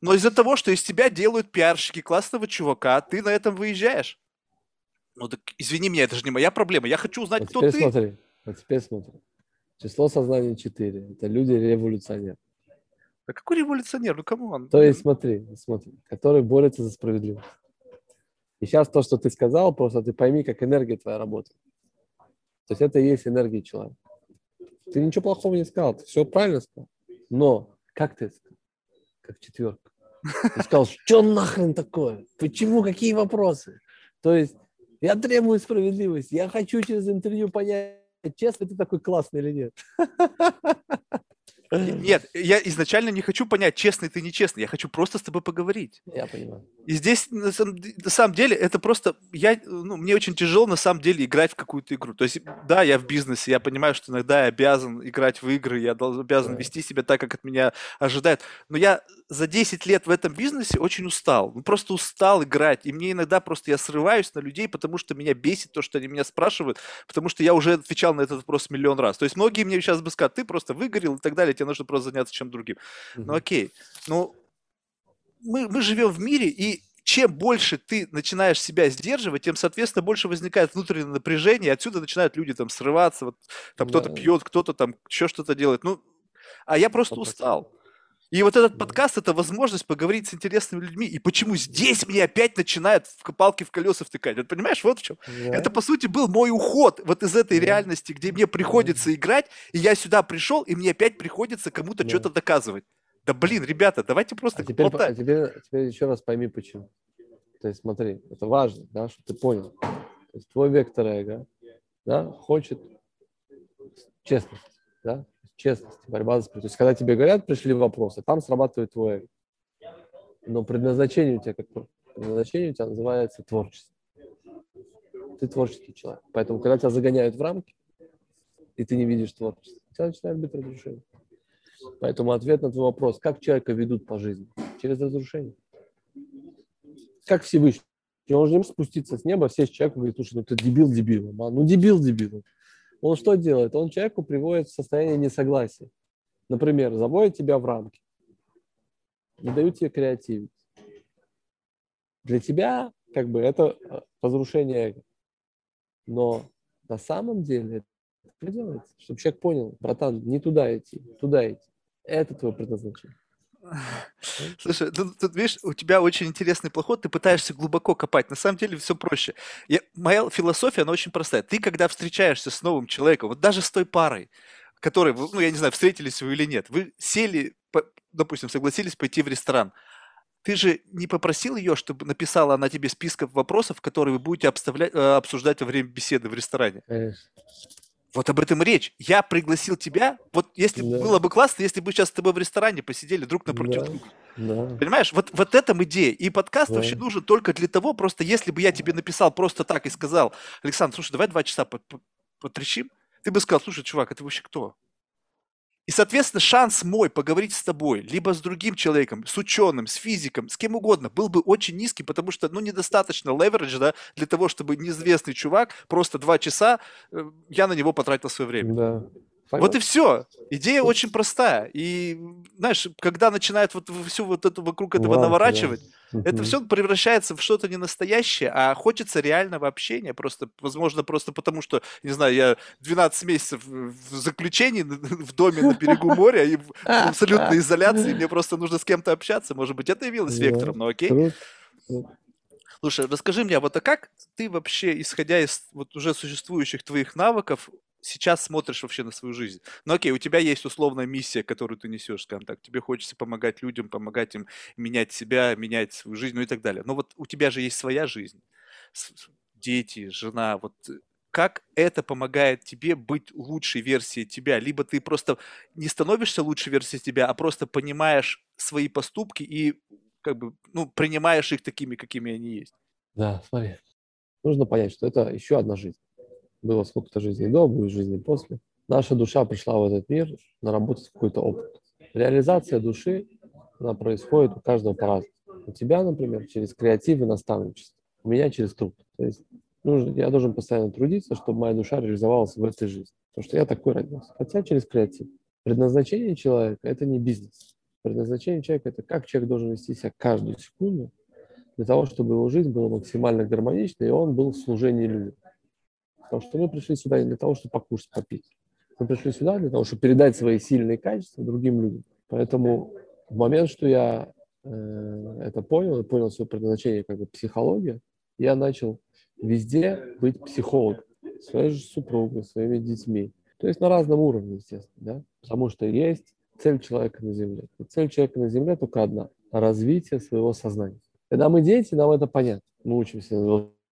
но из-за того, что из тебя делают пиарщики классного чувака, ты на этом выезжаешь. Ну так извини меня, это же не моя проблема. Я хочу узнать, вот кто ты. Смотри, вот теперь смотри. Число сознания 4. Это люди-революционеры. А какой революционер? Ну, кому он? То есть, смотри, смотри, который борется за справедливость. И сейчас то, что ты сказал, просто ты пойми, как энергия твоя работает. То есть это и есть энергия человека. Ты ничего плохого не сказал, ты все правильно сказал. Но как ты сказал? Как четверка. Ты сказал, что нахрен такое? Почему? Какие вопросы? То есть я требую справедливости. Я хочу через интервью понять, честно ты такой классный или нет. (laughs) Нет, я изначально не хочу понять, честный ты, нечестный. Я хочу просто с тобой поговорить. Я понимаю. И здесь, на самом, на самом деле, это просто... Я, ну, мне очень тяжело, на самом деле, играть в какую-то игру. То есть, да, я в бизнесе, я понимаю, что иногда я обязан играть в игры, я обязан вести себя так, как от меня ожидают. Но я за 10 лет в этом бизнесе очень устал. Ну, просто устал играть. И мне иногда просто я срываюсь на людей, потому что меня бесит то, что они меня спрашивают, потому что я уже отвечал на этот вопрос миллион раз. То есть многие мне сейчас бы сказали, ты просто выгорел и так далее, тебе нужно просто заняться чем другим. Mm-hmm. Ну окей. Ну, мы, мы живем в мире, и чем больше ты начинаешь себя сдерживать, тем, соответственно, больше возникает внутреннее напряжение, и отсюда начинают люди там срываться, вот, там да. кто-то пьет, кто-то там еще что-то делает. Ну, а я просто устал. И вот этот подкаст – это возможность поговорить с интересными людьми. И почему здесь мне опять начинают в палки в колеса втыкать? Вот понимаешь, вот в чем. Yeah. Это, по сути, был мой уход вот из этой yeah. реальности, где мне приходится yeah. играть, и я сюда пришел, и мне опять приходится кому-то yeah. что-то доказывать. Да блин, ребята, давайте просто а теперь, а теперь, теперь еще раз пойми, почему. То есть смотри, это важно, да, чтобы ты понял. То есть твой вектор эго да, хочет честности, да, честность, борьба за справедливость. Когда тебе говорят, пришли вопросы, там срабатывает твой. Но предназначение у тебя какое? Предназначение у тебя называется творчество. Ты творческий человек. Поэтому, когда тебя загоняют в рамки, и ты не видишь творчество, у тебя начинает быть разрушение. Поэтому ответ на твой вопрос, как человека ведут по жизни? Через разрушение. Как Всевышний. Он же не спуститься с неба, сесть человеку и говорит, слушай, ну ты дебил дебилом, а? ну дебил дебилом он что делает? Он человеку приводит в состояние несогласия. Например, заводит тебя в рамки, не дают тебе креативить. Для тебя как бы это э, разрушение эго. Но на самом деле это делается, чтобы человек понял, братан, не туда идти, туда идти. Это твое предназначение. (laughs) Слушай, тут, тут, видишь, у тебя очень интересный подход, ты пытаешься глубоко копать. На самом деле все проще. Я, моя философия, она очень простая. Ты, когда встречаешься с новым человеком, вот даже с той парой, которые, ну, я не знаю, встретились вы или нет, вы сели, допустим, согласились пойти в ресторан, ты же не попросил ее, чтобы написала она тебе списков вопросов, которые вы будете э, обсуждать во время беседы в ресторане. Конечно. Вот об этом речь. Я пригласил тебя. Вот если да. было бы классно, если бы сейчас с тобой в ресторане посидели друг напротив да. друга. Да. Понимаешь, вот, вот этом идея. И подкаст да. вообще нужен только для того, просто если бы я тебе написал просто так и сказал, Александр, слушай, давай два часа потрещим, ты бы сказал, слушай, чувак, это вообще кто? И, соответственно, шанс мой поговорить с тобой, либо с другим человеком, с ученым, с физиком, с кем угодно, был бы очень низкий, потому что, ну, недостаточно леверидж, да, для того, чтобы неизвестный чувак просто два часа, э, я на него потратил свое время. Да. Понятно. Вот и все. Идея очень простая. И, знаешь, когда начинают вот всю вот эту вокруг этого Ладно, наворачивать, да. это все превращается в что-то ненастоящее, а хочется реального общения. Просто, возможно, просто потому что, не знаю, я 12 месяцев в заключении (laughs) в доме на берегу моря и в (laughs) абсолютной изоляции, мне просто нужно с кем-то общаться. Может быть, это явилось вектором, но окей. Слушай, расскажи мне, а вот а как ты вообще, исходя из вот уже существующих твоих навыков, сейчас смотришь вообще на свою жизнь? Ну окей, у тебя есть условная миссия, которую ты несешь, скажем так. Тебе хочется помогать людям, помогать им менять себя, менять свою жизнь, ну и так далее. Но вот у тебя же есть своя жизнь, дети, жена. Вот как это помогает тебе быть лучшей версией тебя? Либо ты просто не становишься лучшей версией тебя, а просто понимаешь свои поступки и как бы, ну, принимаешь их такими, какими они есть. Да, смотри. Нужно понять, что это еще одна жизнь. Было сколько-то жизней до, будет жизни после. Наша душа пришла в этот мир наработать какой-то опыт. Реализация души, она происходит у каждого по-разному. У тебя, например, через креатив и наставничество. У меня через труд. То есть нужно, я должен постоянно трудиться, чтобы моя душа реализовалась в этой жизни. Потому что я такой родился. Хотя через креатив. Предназначение человека – это не бизнес. Предназначение человека – это как человек должен вести себя каждую секунду для того, чтобы его жизнь была максимально гармоничной, и он был в служении людям. Потому что мы пришли сюда не для того, чтобы покушать, попить. Мы пришли сюда для того, чтобы передать свои сильные качества другим людям. Поэтому в момент, что я э, это понял, и понял свое предназначение как бы психология, я начал везде быть психологом, своей же супругой, своими детьми. То есть на разном уровне, естественно, да? потому что есть цель человека на Земле. И цель человека на Земле только одна – развитие своего сознания. Когда мы дети, нам это понятно. Мы учимся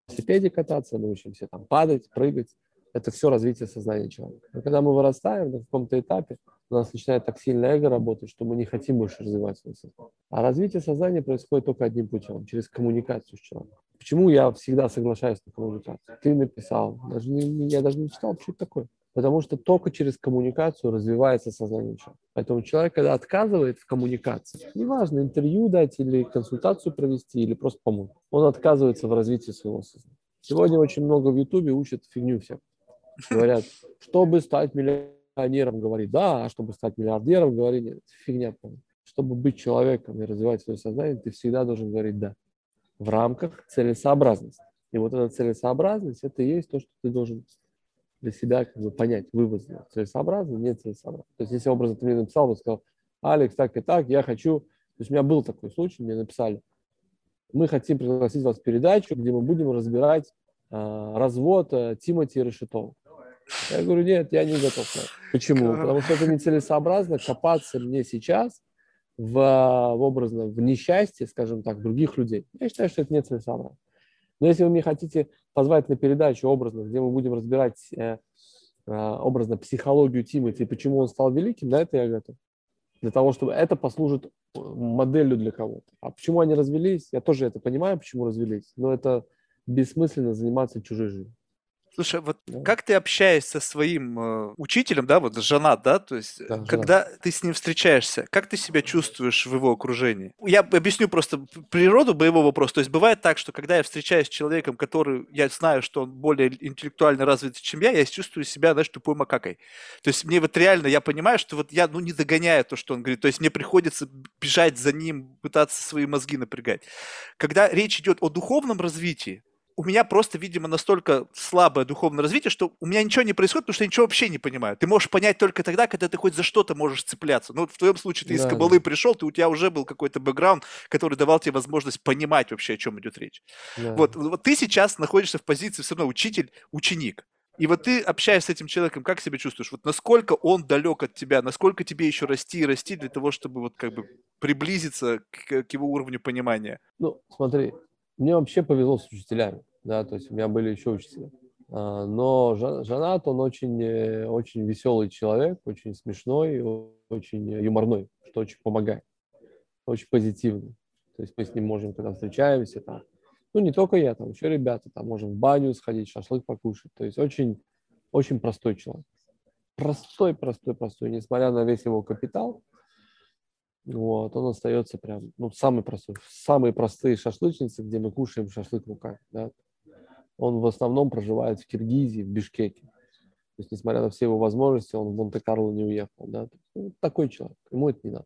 велосипеде кататься, мы учимся там падать, прыгать. Это все развитие сознания человека. Но когда мы вырастаем на каком-то этапе, у нас начинает так сильно эго работать, что мы не хотим больше развивать свое сознание. А развитие сознания происходит только одним путем, через коммуникацию с человеком. Почему я всегда соглашаюсь на коммуникацию? Ты написал, даже не, я даже не читал, что это такое. Потому что только через коммуникацию развивается сознание человека. Поэтому человек, когда отказывает в коммуникации, неважно, интервью дать или консультацию провести, или просто помочь, он отказывается в развитии своего сознания. Сегодня очень много в Ютубе учат фигню всех. Говорят, чтобы стать миллионером, говорит да, а чтобы стать миллиардером, говорит нет. Фигня. Чтобы быть человеком и развивать свое сознание, ты всегда должен говорить да в рамках целесообразности. И вот эта целесообразность, это и есть то, что ты должен для себя как бы понять, вывод сделать. Целесообразно, не целесообразно. То есть если образно ты мне написал, бы сказал, Алекс, так и так, я хочу... То есть у меня был такой случай, мне написали, мы хотим пригласить вас в передачу, где мы будем разбирать э, развод э, Тимати Решетова. Я говорю, нет, я не готов. Почему? Потому что это нецелесообразно копаться мне сейчас в, в образно в несчастье, скажем так, других людей. Я считаю, что это нецелесообразно. Но если вы мне хотите позвать на передачу образно, где мы будем разбирать э, э, образно психологию Тимати и почему он стал великим, на это я готов. Для того, чтобы это послужит э, моделью для кого-то. А почему они развелись, я тоже это понимаю, почему развелись, но это бессмысленно заниматься чужой жизнью. Слушай, вот да. как ты общаешься со своим э, учителем, да, вот женат, да, то есть, да, когда женат. ты с ним встречаешься, как ты себя чувствуешь в его окружении? Я объясню просто природу боевого вопроса. То есть бывает так, что когда я встречаюсь с человеком, который, я знаю, что он более интеллектуально развит, чем я, я чувствую себя, знаешь, тупой макакой. То есть мне вот реально, я понимаю, что вот я, ну, не догоняю то, что он говорит. То есть мне приходится бежать за ним, пытаться свои мозги напрягать. Когда речь идет о духовном развитии, у меня просто, видимо, настолько слабое духовное развитие, что у меня ничего не происходит, потому что я ничего вообще не понимаю. Ты можешь понять только тогда, когда ты хоть за что-то можешь цепляться. Ну, вот в твоем случае ты да, из кабалы да. пришел, ты, у тебя уже был какой-то бэкграунд, который давал тебе возможность понимать вообще, о чем идет речь. Да. Вот, вот ты сейчас находишься в позиции все равно учитель-ученик. И вот ты, общаясь с этим человеком, как себя чувствуешь? Вот насколько он далек от тебя, насколько тебе еще расти и расти для того, чтобы вот как бы приблизиться к, к его уровню понимания? Ну, смотри, мне вообще повезло с учителями, да, то есть у меня были еще учителя. А, но Жанат, он очень, э, очень веселый человек, очень смешной, очень юморной, что очень помогает, очень позитивный. То есть мы с ним можем, когда встречаемся, там, ну не только я, там еще ребята, там можем в баню сходить, шашлык покушать. То есть очень, очень простой человек. Простой, простой, простой. Несмотря на весь его капитал, вот, он остается прям, ну, самый простой. Самые простые шашлычницы, где мы кушаем шашлык руками, да. Он в основном проживает в Киргизии, в Бишкеке. То есть, несмотря на все его возможности, он в Монте-Карло не уехал, да. Ну, такой человек, ему это не надо.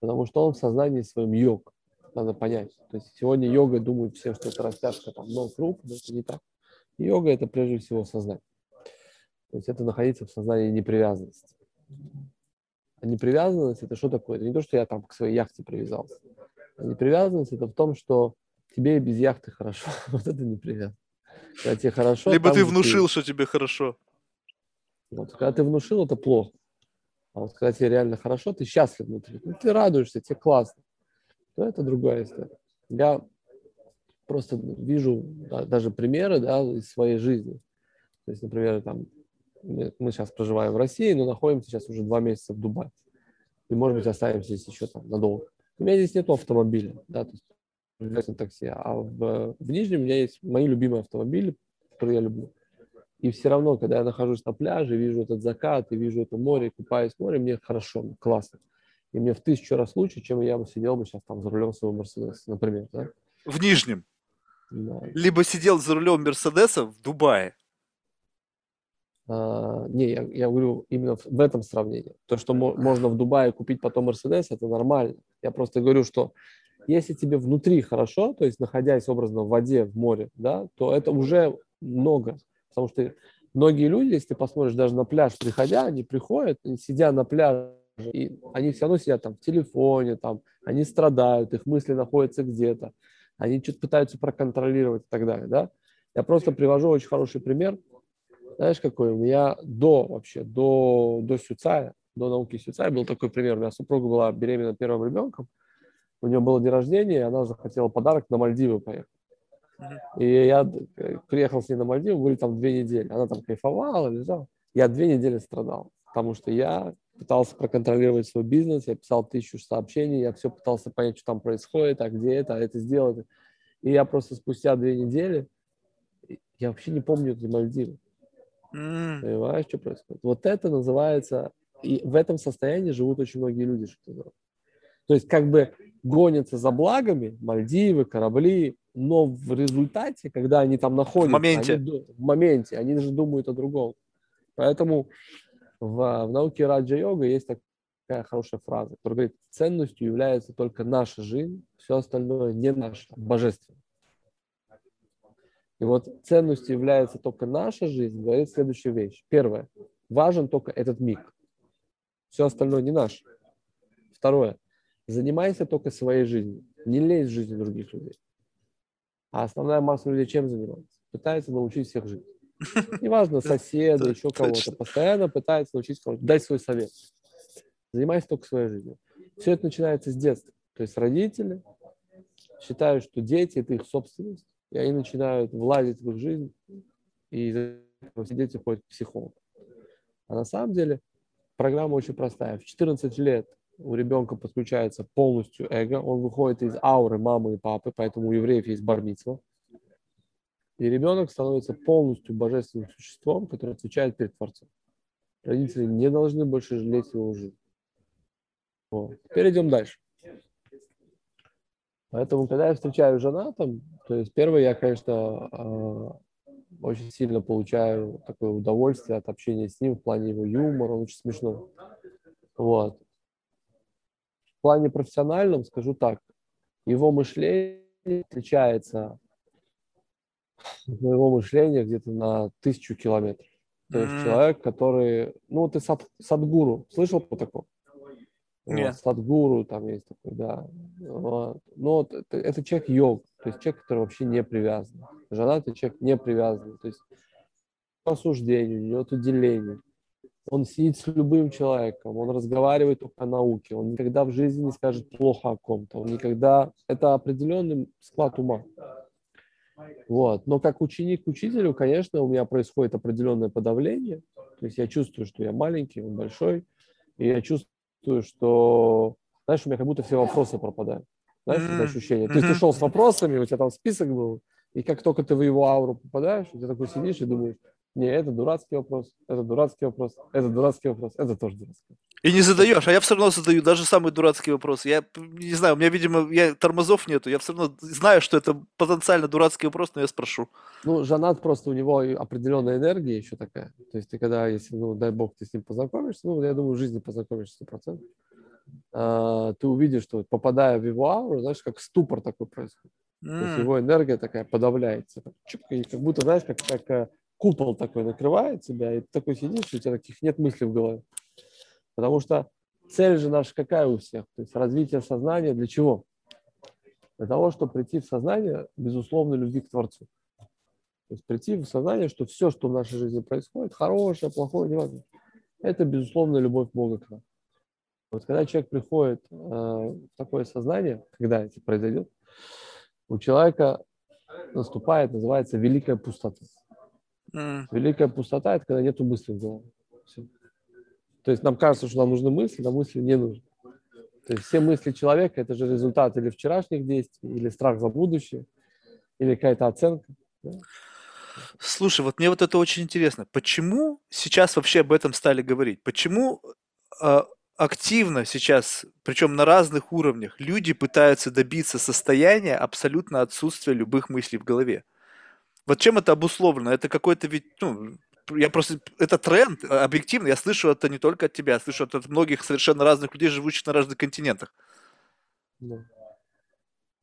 Потому что он в сознании своем йог, надо понять. То есть сегодня йога думают все, что это растяжка там ног, рук, но это не так. Йога – это прежде всего сознание. То есть это находиться в сознании непривязанности. А непривязанность – это что такое? Это не то, что я там к своей яхте привязался. А непривязанность – это в том, что тебе и без яхты хорошо. (laughs) вот это непривязанность. Когда тебе хорошо. Либо ты внушил, ты... что тебе хорошо. Вот. Когда ты внушил, это плохо. А вот когда тебе реально хорошо, ты счастлив внутри, ну, ты радуешься, тебе классно, то это другая история. Я просто вижу да, даже примеры да, из своей жизни. То есть, например, там, мы, мы сейчас проживаем в России, но находимся сейчас уже два месяца в Дубае. И, может быть, останемся здесь еще там надолго. У меня здесь нет автомобиля, да, то есть на такси, а в, в Нижнем у меня есть мои любимые автомобили, которые я люблю. И все равно, когда я нахожусь на пляже, вижу этот закат, и вижу это море, купаюсь в море, мне хорошо, классно. И мне в тысячу раз лучше, чем я бы сидел бы сейчас там за рулем своего Мерседеса, например. Да? В Нижнем? Да. Либо сидел за рулем Мерседеса в Дубае. А, не, я, я говорю именно в, в этом сравнении. То, что мо, можно в Дубае купить потом Мерседес, это нормально. Я просто говорю, что если тебе внутри хорошо, то есть находясь образно в воде, в море, да, то это уже много. Потому что многие люди, если ты посмотришь даже на пляж, приходя, они приходят, сидя на пляже, и они все равно сидят там в телефоне, там, они страдают, их мысли находятся где-то, они что-то пытаются проконтролировать и так далее, да. Я просто привожу очень хороший пример. Знаешь, какой у меня до вообще, до, до Сюцая, до науки Сюцая был такой пример. У меня супруга была беременна первым ребенком, у нее было день рождения, и она захотела подарок на Мальдивы поехать. И я приехал с ней на Мальдивы, были там две недели. Она там кайфовала, лежала. Я две недели страдал, потому что я пытался проконтролировать свой бизнес, я писал тысячу сообщений, я все пытался понять, что там происходит, а где это, а это сделать. И я просто спустя две недели, я вообще не помню эти Мальдивы. Mm. Понимаешь, что происходит? Вот это называется, и в этом состоянии живут очень многие люди. Что то есть как бы гонятся за благами, Мальдивы, корабли, но в результате, когда они там находятся, в моменте, они, в моменте они же думают о другом. Поэтому в, в науке раджа-йога есть такая хорошая фраза, которая говорит, ценностью является только наша жизнь, все остальное не наше, божественное. И вот ценностью является только наша жизнь, говорит следующую вещь. Первое, важен только этот миг. Все остальное не наше. Второе, занимайся только своей жизнью. Не лезь в жизнь других людей. А основная масса людей чем занимается? Пытается научить всех жить. (laughs) Неважно, соседа, еще кого-то. Постоянно пытается научить кого-то. Дай свой совет. Занимайся только своей жизнью. Все это начинается с детства. То есть родители считают, что дети – это их собственность, и они начинают влазить в их жизнь, и из-за этого все дети ходят к психологу. А на самом деле программа очень простая. В 14 лет у ребенка подключается полностью эго, он выходит из ауры мамы и папы, поэтому у евреев есть бармитсва. И ребенок становится полностью божественным существом, которое отвечает перед Творцом. Родители не должны больше жалеть его жизнь. Вот. Теперь идем дальше. Поэтому, когда я встречаю женатом, то есть первое, я, конечно, а, очень сильно получаю такое удовольствие от общения с ним в плане его юмора, он очень смешной. Вот плане профессиональном скажу так, его мышление отличается от моего мышления где-то на тысячу километров. То есть человек, который... Ну, ты сад, садгуру. Слышал по такому? Нет. Вот, садгуру там есть такой, да. Вот. Но вот это, это человек йог, то есть человек, который вообще не привязан. Женатый человек не привязан. То есть по осуждению, нет уделения он сидит с любым человеком, он разговаривает только о науке, он никогда в жизни не скажет плохо о ком-то, он никогда... Это определенный склад ума. Вот. Но как ученик к учителю, конечно, у меня происходит определенное подавление. То есть я чувствую, что я маленький, он большой, и я чувствую, что, знаешь, у меня как будто все вопросы пропадают. Знаешь, mm-hmm. это ощущение. То есть ты шел с вопросами, у тебя там список был, и как только ты в его ауру попадаешь, ты такой сидишь и думаешь, не, это дурацкий вопрос, это дурацкий вопрос, это дурацкий вопрос, это тоже дурацкий. И не задаешь, а я все равно задаю даже самые дурацкие вопросы. Я не знаю, у меня, видимо, я, тормозов нету, я все равно знаю, что это потенциально дурацкий вопрос, но я спрошу. Ну, Жанат просто у него определенная энергия еще такая. То есть ты когда, если, ну, дай бог, ты с ним познакомишься, ну, я думаю, в жизни познакомишься 100%, а, ты увидишь, что попадая в его ауру, знаешь, как ступор такой происходит. Mm. То есть его энергия такая подавляется. И как будто, знаешь, как, как э, купол такой накрывает тебя, и ты такой сидишь, и у тебя таких нет мыслей в голове. Потому что цель же наша какая у всех? То есть развитие сознания для чего? Для того, чтобы прийти в сознание безусловной любви к Творцу. То есть прийти в сознание, что все, что в нашей жизни происходит, хорошее, плохое, неважно, это, безусловно, любовь Бога к нам. Вот когда человек приходит э, в такое сознание, когда это произойдет, у человека наступает, называется великая пустота. Mm. Великая пустота – это когда нету мысли в голове. Все. То есть нам кажется, что нам нужны мысли, но мысли не нужны. То есть все мысли человека – это же результат или вчерашних действий, или страх за будущее, или какая-то оценка. Да? Слушай, вот мне вот это очень интересно. Почему сейчас вообще об этом стали говорить? Почему э, активно сейчас, причем на разных уровнях, люди пытаются добиться состояния абсолютно отсутствия любых мыслей в голове? Вот чем это обусловлено? Это какой-то ведь, ну, я просто, это тренд, а, объективно, я слышу это не только от тебя, я слышу это от многих совершенно разных людей, живущих на разных континентах.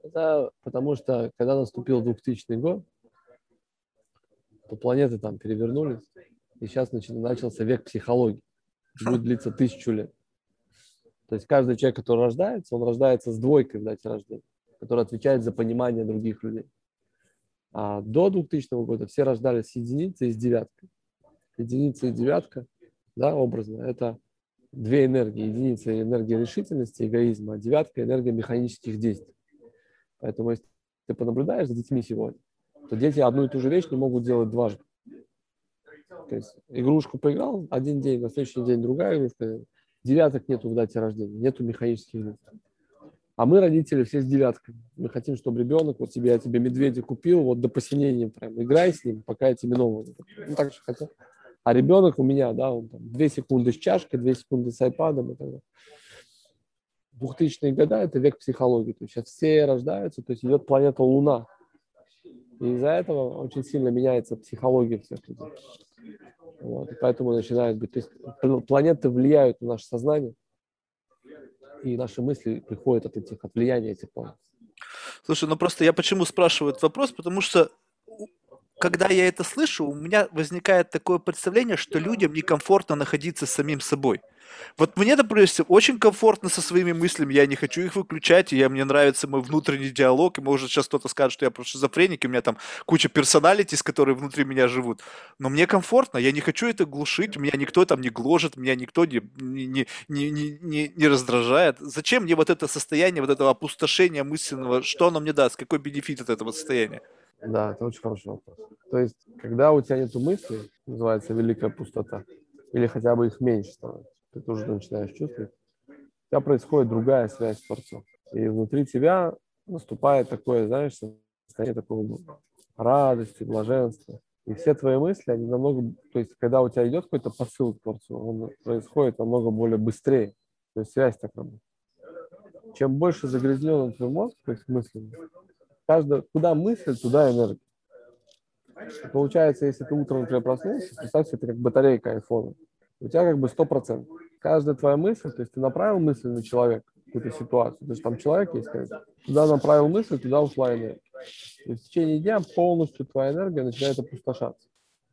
Это потому что, когда наступил 2000 год, то планеты там перевернулись, и сейчас начался век психологии. Будет длиться тысячу лет. То есть каждый человек, который рождается, он рождается с двойкой в дате рождения, который отвечает за понимание других людей. А до 2000 года все рождались с единицей и с девяткой. Единица и девятка, да, образно, это две энергии. Единица – энергия решительности, эгоизма, а девятка – энергия механических действий. Поэтому если ты понаблюдаешь за детьми сегодня, то дети одну и ту же вещь не могут делать дважды. То есть игрушку поиграл один день, на следующий день другая игрушка. Девяток нету в дате рождения, нету механических действий. А мы, родители, все с девятками. Мы хотим, чтобы ребенок, вот тебе, я тебе медведя купил, вот до посинения прям, играй с ним, пока я тебе нового. Ну, так же хотел. А ребенок у меня, да, он там 2 секунды с чашкой, 2 секунды с айпадом и так далее. 2000-е годы – это век психологии. То есть сейчас все рождаются, то есть идет планета Луна. И из-за этого очень сильно меняется психология всех людей. Вот, и поэтому начинает быть. То есть планеты влияют на наше сознание, и наши мысли приходят от этих, от влияния этих планет. Слушай, ну просто я почему спрашиваю этот вопрос, потому что когда я это слышу, у меня возникает такое представление, что людям некомфортно находиться с самим собой. Вот мне, например, очень комфортно со своими мыслями, я не хочу их выключать, и я, мне нравится мой внутренний диалог, и может сейчас кто-то скажет, что я просто шизофреник, и у меня там куча персоналитис, которые внутри меня живут. Но мне комфортно, я не хочу это глушить, меня никто там не гложет, меня никто не, не, не, не, не, не раздражает. Зачем мне вот это состояние, вот этого опустошения мысленного, что оно мне даст, какой бенефит от этого состояния? Да, это очень хороший вопрос. То есть, когда у тебя нет мыслей, называется великая пустота, или хотя бы их меньше становится, ты тоже начинаешь чувствовать, у тебя происходит другая связь с Творцом. И внутри тебя наступает такое, знаешь, состояние такого радости, блаженства. И все твои мысли, они намного, то есть, когда у тебя идет какой-то посыл к Творцу, он происходит намного более быстрее. То есть связь так работает. Чем больше загрязнен твой мозг, то есть мыслями, каждая, куда мысль, туда энергия. Получается, если ты утром, например, проснулся, представь себе, это как батарейка айфона. У тебя как бы 100%. Каждая твоя мысль, то есть ты направил мысль на человека, какую-то ситуацию, то есть там человек есть, конечно, туда направил мысль, туда ушла энергия. И в течение дня полностью твоя энергия начинает опустошаться.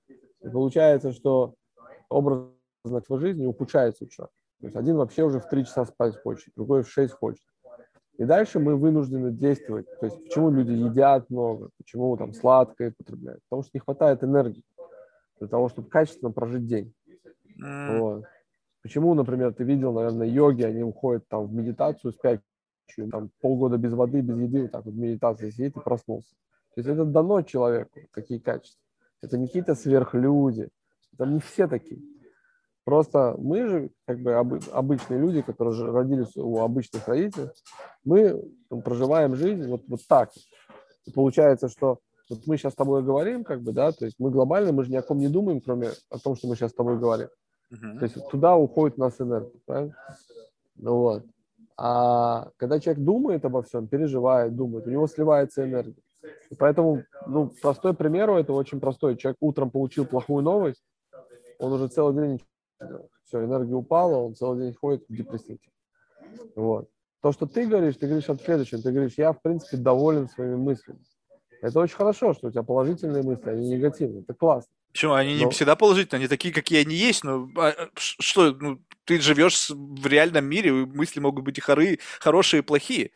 И получается, что образ твоей жизни ухудшается у человека. То есть один вообще уже в 3 часа спать хочет, другой в 6 хочет. И дальше мы вынуждены действовать. То есть почему люди едят много, почему там сладкое потребляют? Потому что не хватает энергии для того, чтобы качественно прожить день. Mm. Вот. Почему, например, ты видел, наверное, йоги, они уходят там в медитацию спят, там полгода без воды, без еды, вот так вот в медитации сидит и проснулся. То есть это дано человеку, какие качества. Это не какие-то сверхлюди, это не все такие. Просто мы же, как бы обычные люди, которые же родились у обычных родителей, мы проживаем жизнь вот, вот так. И получается, что вот мы сейчас с тобой говорим, как бы, да, то есть мы глобально, мы же ни о ком не думаем, кроме о том, что мы сейчас с тобой говорим. Uh-huh. То есть туда уходит у нас энергия, правильно? Ну вот. А когда человек думает обо всем, переживает, думает, у него сливается энергия. И поэтому, ну, простой пример, это очень простой. Человек утром получил плохую новость, он уже целый день все, энергия упала, он целый день ходит в депрессиве. Вот. То, что ты говоришь, ты говоришь от следующего, ты говоришь, я, в принципе, доволен своими мыслями. Это очень хорошо, что у тебя положительные мысли, они негативные. Это классно. Почему? Они но... не всегда положительные, они такие, какие они есть, но а, что, ну, ты живешь в реальном мире, мысли могут быть и хоры, хорошие, и плохие.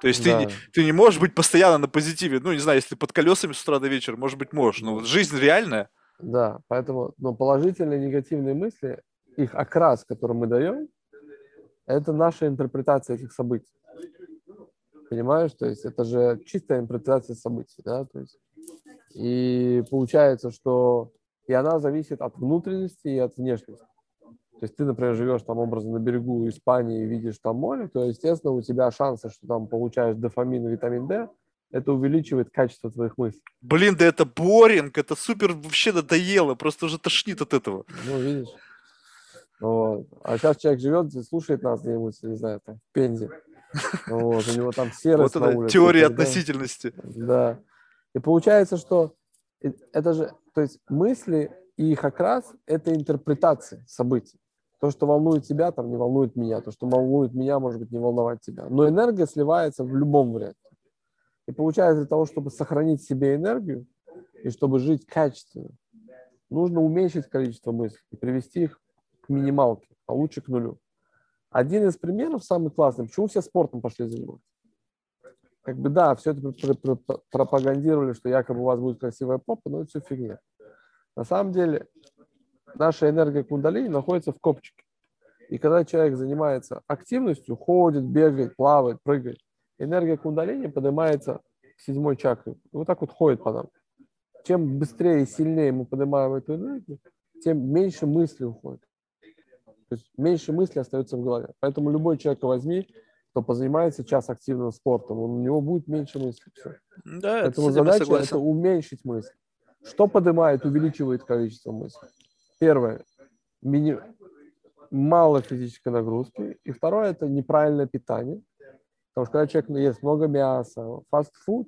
То есть да. ты, ты не можешь быть постоянно на позитиве. Ну, не знаю, если под колесами с утра до вечера, может быть, можешь. Но жизнь реальная. Да, поэтому но положительные и негативные мысли, их окрас, который мы даем, это наша интерпретация этих событий. Понимаешь? То есть это же чистая интерпретация событий. Да? То есть, и получается, что и она зависит от внутренности и от внешности. То есть ты, например, живешь там образно на берегу Испании и видишь там море, то, естественно, у тебя шансы, что там получаешь дофамин витамин D, это увеличивает качество твоих мыслей. Блин, да это боринг, это супер вообще надоело, просто уже тошнит от этого. Ну, видишь. Вот. А сейчас человек живет, слушает нас где-нибудь, не знаю, там, в Пензе. (laughs) Вот, у него там серость вот на улице. Теория относительности. Да. И получается, что это же, то есть мысли и их окрас – это интерпретация событий. То, что волнует тебя, там не волнует меня. То, что волнует меня, может быть, не волновать тебя. Но энергия сливается в любом варианте. И получается, для того, чтобы сохранить себе энергию и чтобы жить качественно, нужно уменьшить количество мыслей и привести их к минималке, а лучше к нулю. Один из примеров самый классный, почему все спортом пошли заниматься? Как бы да, все это пропагандировали, что якобы у вас будет красивая попа, но это все фигня. На самом деле наша энергия кундалини находится в копчике. И когда человек занимается активностью, ходит, бегает, плавает, прыгает, энергия кундалини поднимается к седьмой чакре. И вот так вот ходит по нам. Чем быстрее и сильнее мы поднимаем эту энергию, тем меньше мысли уходит. То есть меньше мысли остается в голове. Поэтому любой человек возьми, кто позанимается час активным спортом, у него будет меньше мыслей. Все. Да, Поэтому задача – это уменьшить мысли. Что поднимает, увеличивает количество мыслей? Первое, мини... мало физической нагрузки. И второе, это неправильное питание. Потому что когда человек ест много мяса, фастфуд,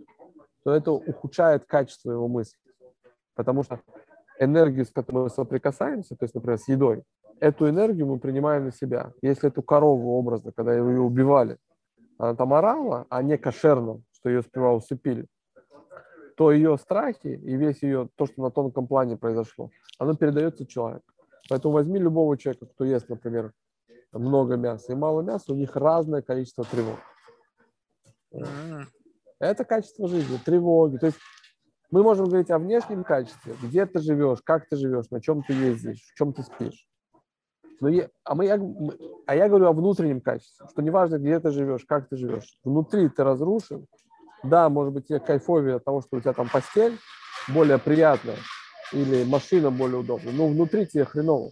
то это ухудшает качество его мысли. Потому что энергию, с которой мы соприкасаемся, то есть, например, с едой, эту энергию мы принимаем на себя. Если эту корову образно, когда ее убивали, она там орала, а не кошерно, что ее сперва усыпили, то ее страхи и весь ее, то, что на тонком плане произошло, оно передается человеку. Поэтому возьми любого человека, кто ест, например, много мяса и мало мяса, у них разное количество тревог. Это качество жизни, тревоги. То есть мы можем говорить о внешнем качестве, где ты живешь, как ты живешь, на чем ты ездишь, в чем ты спишь. Но я, а, мы, я, а я говорю о внутреннем качестве, что неважно, где ты живешь, как ты живешь, внутри ты разрушен, да, может быть, тебе кайфовее от того, что у тебя там постель более приятная или машина более удобная, но внутри тебе хреново.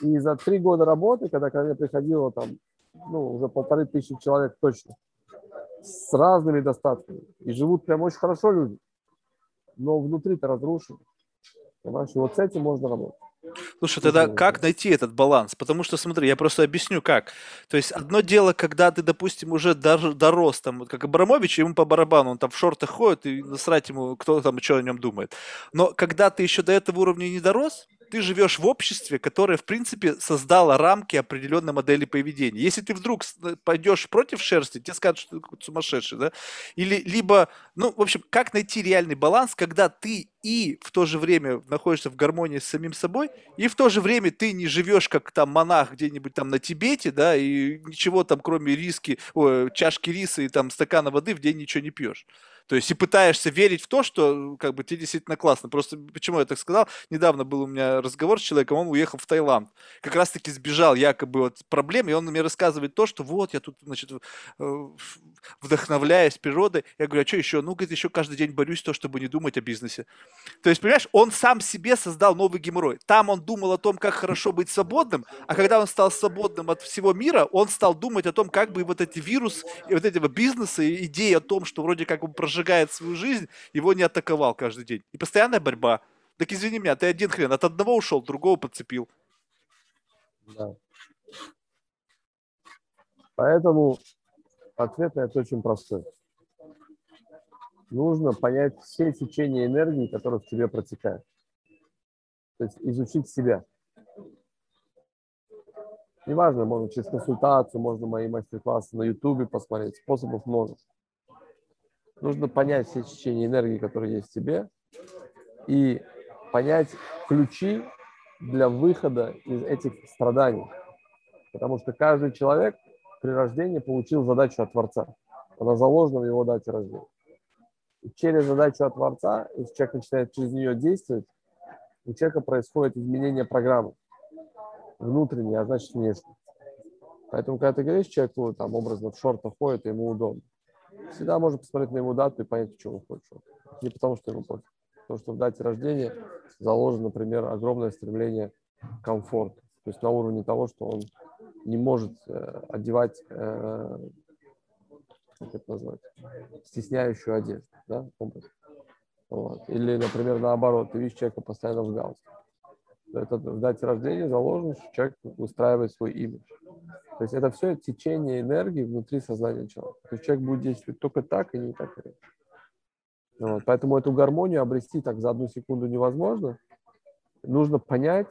И за три года работы, когда ко мне приходило там, ну, уже полторы тысячи человек точно, с разными достатками, и живут прям очень хорошо люди, но внутри-то разрушены. Понимаешь, и вот с этим можно работать. Слушай, тогда как найти этот баланс? Потому что, смотри, я просто объясню, как. То есть, одно дело, когда ты, допустим, уже дорос, там, как Абрамович, ему по барабану, он там в шортах ходит, и насрать ему, кто там, что о нем думает. Но когда ты еще до этого уровня не дорос, ты живешь в обществе, которое, в принципе, создало рамки определенной модели поведения. Если ты вдруг э, пойдешь против шерсти, тебе скажут, что ты сумасшедший, да? Или либо, ну, в общем, как найти реальный баланс, когда ты и в то же время находишься в гармонии с самим собой, и в то же время ты не живешь как там монах где-нибудь там на Тибете, да, и ничего там кроме риски, о, чашки риса и там стакана воды в день ничего не пьешь. То есть и пытаешься верить в то, что как бы тебе действительно классно. Просто почему я так сказал? Недавно был у меня разговор с человеком, он уехал в Таиланд. Как раз-таки сбежал якобы от проблем, и он мне рассказывает то, что вот я тут, значит, э, вдохновляюсь природой. Я говорю, а что еще? Ну, говорит, еще каждый день борюсь то, чтобы не думать о бизнесе. То есть, понимаешь, он сам себе создал новый геморрой. Там он думал о том, как хорошо быть свободным, а когда он стал свободным от всего мира, он стал думать о том, как бы вот эти вирус, и вот этого бизнеса, и идеи о том, что вроде как он прожил прожигает свою жизнь, его не атаковал каждый день. И постоянная борьба. Так извини меня, ты один хрен, от одного ушел, другого подцепил. Да. Поэтому ответ на это очень простой. Нужно понять все течения энергии, которые в тебе протекают. То есть изучить себя. Неважно, можно через консультацию, можно мои мастер-классы на Ютубе посмотреть, способов множество. Нужно понять все течения энергии, которые есть в тебе, и понять ключи для выхода из этих страданий. Потому что каждый человек при рождении получил задачу от Творца. Она заложена в его дате рождения. И через задачу от Творца, если человек начинает через нее действовать, у человека происходит изменение программы внутренней, а значит внешней. Поэтому, когда ты говоришь человеку, там, образно в шортах ходит, ему удобно, всегда можно посмотреть на его дату и понять, что он хочет. Не потому, что ему пофиг. Потому что в дате рождения заложено, например, огромное стремление к комфорту. То есть на уровне того, что он не может э, одевать, э, как это назвать, стесняющую одежду, да. Вот. Или, например, наоборот, ты видишь человека постоянно в галстуке. Это в дате рождения заложено, что человек выстраивает свой имидж. То есть это все течение энергии внутри сознания человека. То есть человек будет действовать только так и не так. Вот. Поэтому эту гармонию обрести так за одну секунду невозможно. Нужно понять,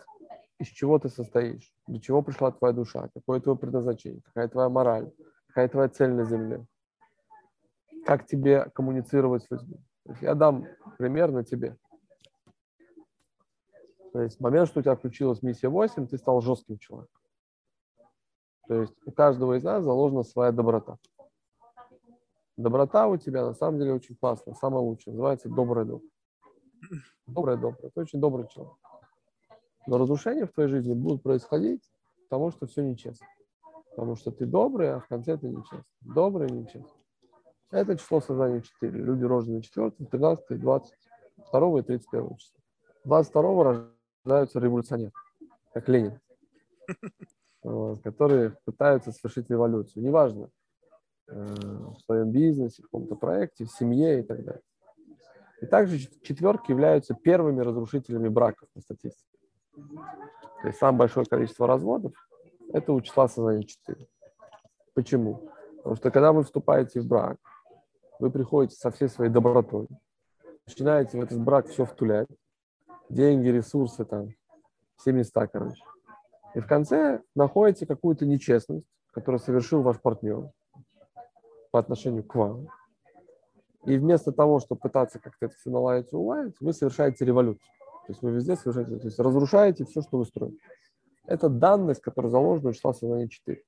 из чего ты состоишь, для чего пришла твоя душа, какое твое предназначение, какая твоя мораль, какая твоя цель на земле, как тебе коммуницировать с людьми. я дам пример на тебе. То есть в момент, что у тебя включилась миссия 8, ты стал жестким человеком. То есть у каждого из нас заложена своя доброта. Доброта у тебя на самом деле очень классная, самая лучшая. Называется добрый дух. Добрый добрый. Ты очень добрый человек. Но разрушения в твоей жизни будут происходить, потому что все нечестно. Потому что ты добрый, а в конце ты нечестный. Добрый и нечестный. Это число создания 4. Люди рождены 4, 13, 22 и 31 числа. 22 рождаются революционеры, как Ленин, (laughs) которые пытаются совершить революцию. Неважно, э, в своем бизнесе, в каком-то проекте, в семье и так далее. И также четверки являются первыми разрушителями браков по статистике. То есть самое большое количество разводов – это у числа сознания 4. Почему? Потому что когда вы вступаете в брак, вы приходите со всей своей добротой, начинаете в этот брак все втулять, деньги, ресурсы, там, все места, короче. И в конце находите какую-то нечестность, которую совершил ваш партнер по отношению к вам. И вместо того, чтобы пытаться как-то это все наладить и уладить, вы совершаете революцию. То есть вы везде совершаете, то есть разрушаете все, что вы строите. Это данность, которая заложена в числа сознания 4.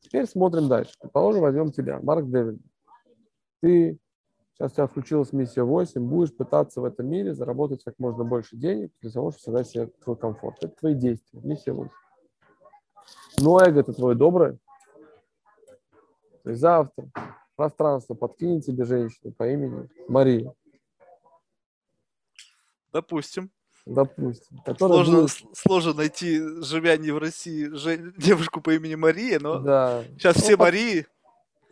Теперь смотрим дальше. Предположим, возьмем тебя, Марк Дэвид. Ты, сейчас у тебя включилась миссия 8, будешь пытаться в этом мире заработать как можно больше денег для того, чтобы создать себе твой комфорт. Это твои действия, миссия 8. Но эго это твое доброе. То есть завтра пространство подкинет тебе женщину по имени Мария. Допустим. Допустим. Сложно, будет... сложно найти, живя не в России, (laughs) девушку по имени Мария, но да. сейчас ну, все под... Марии.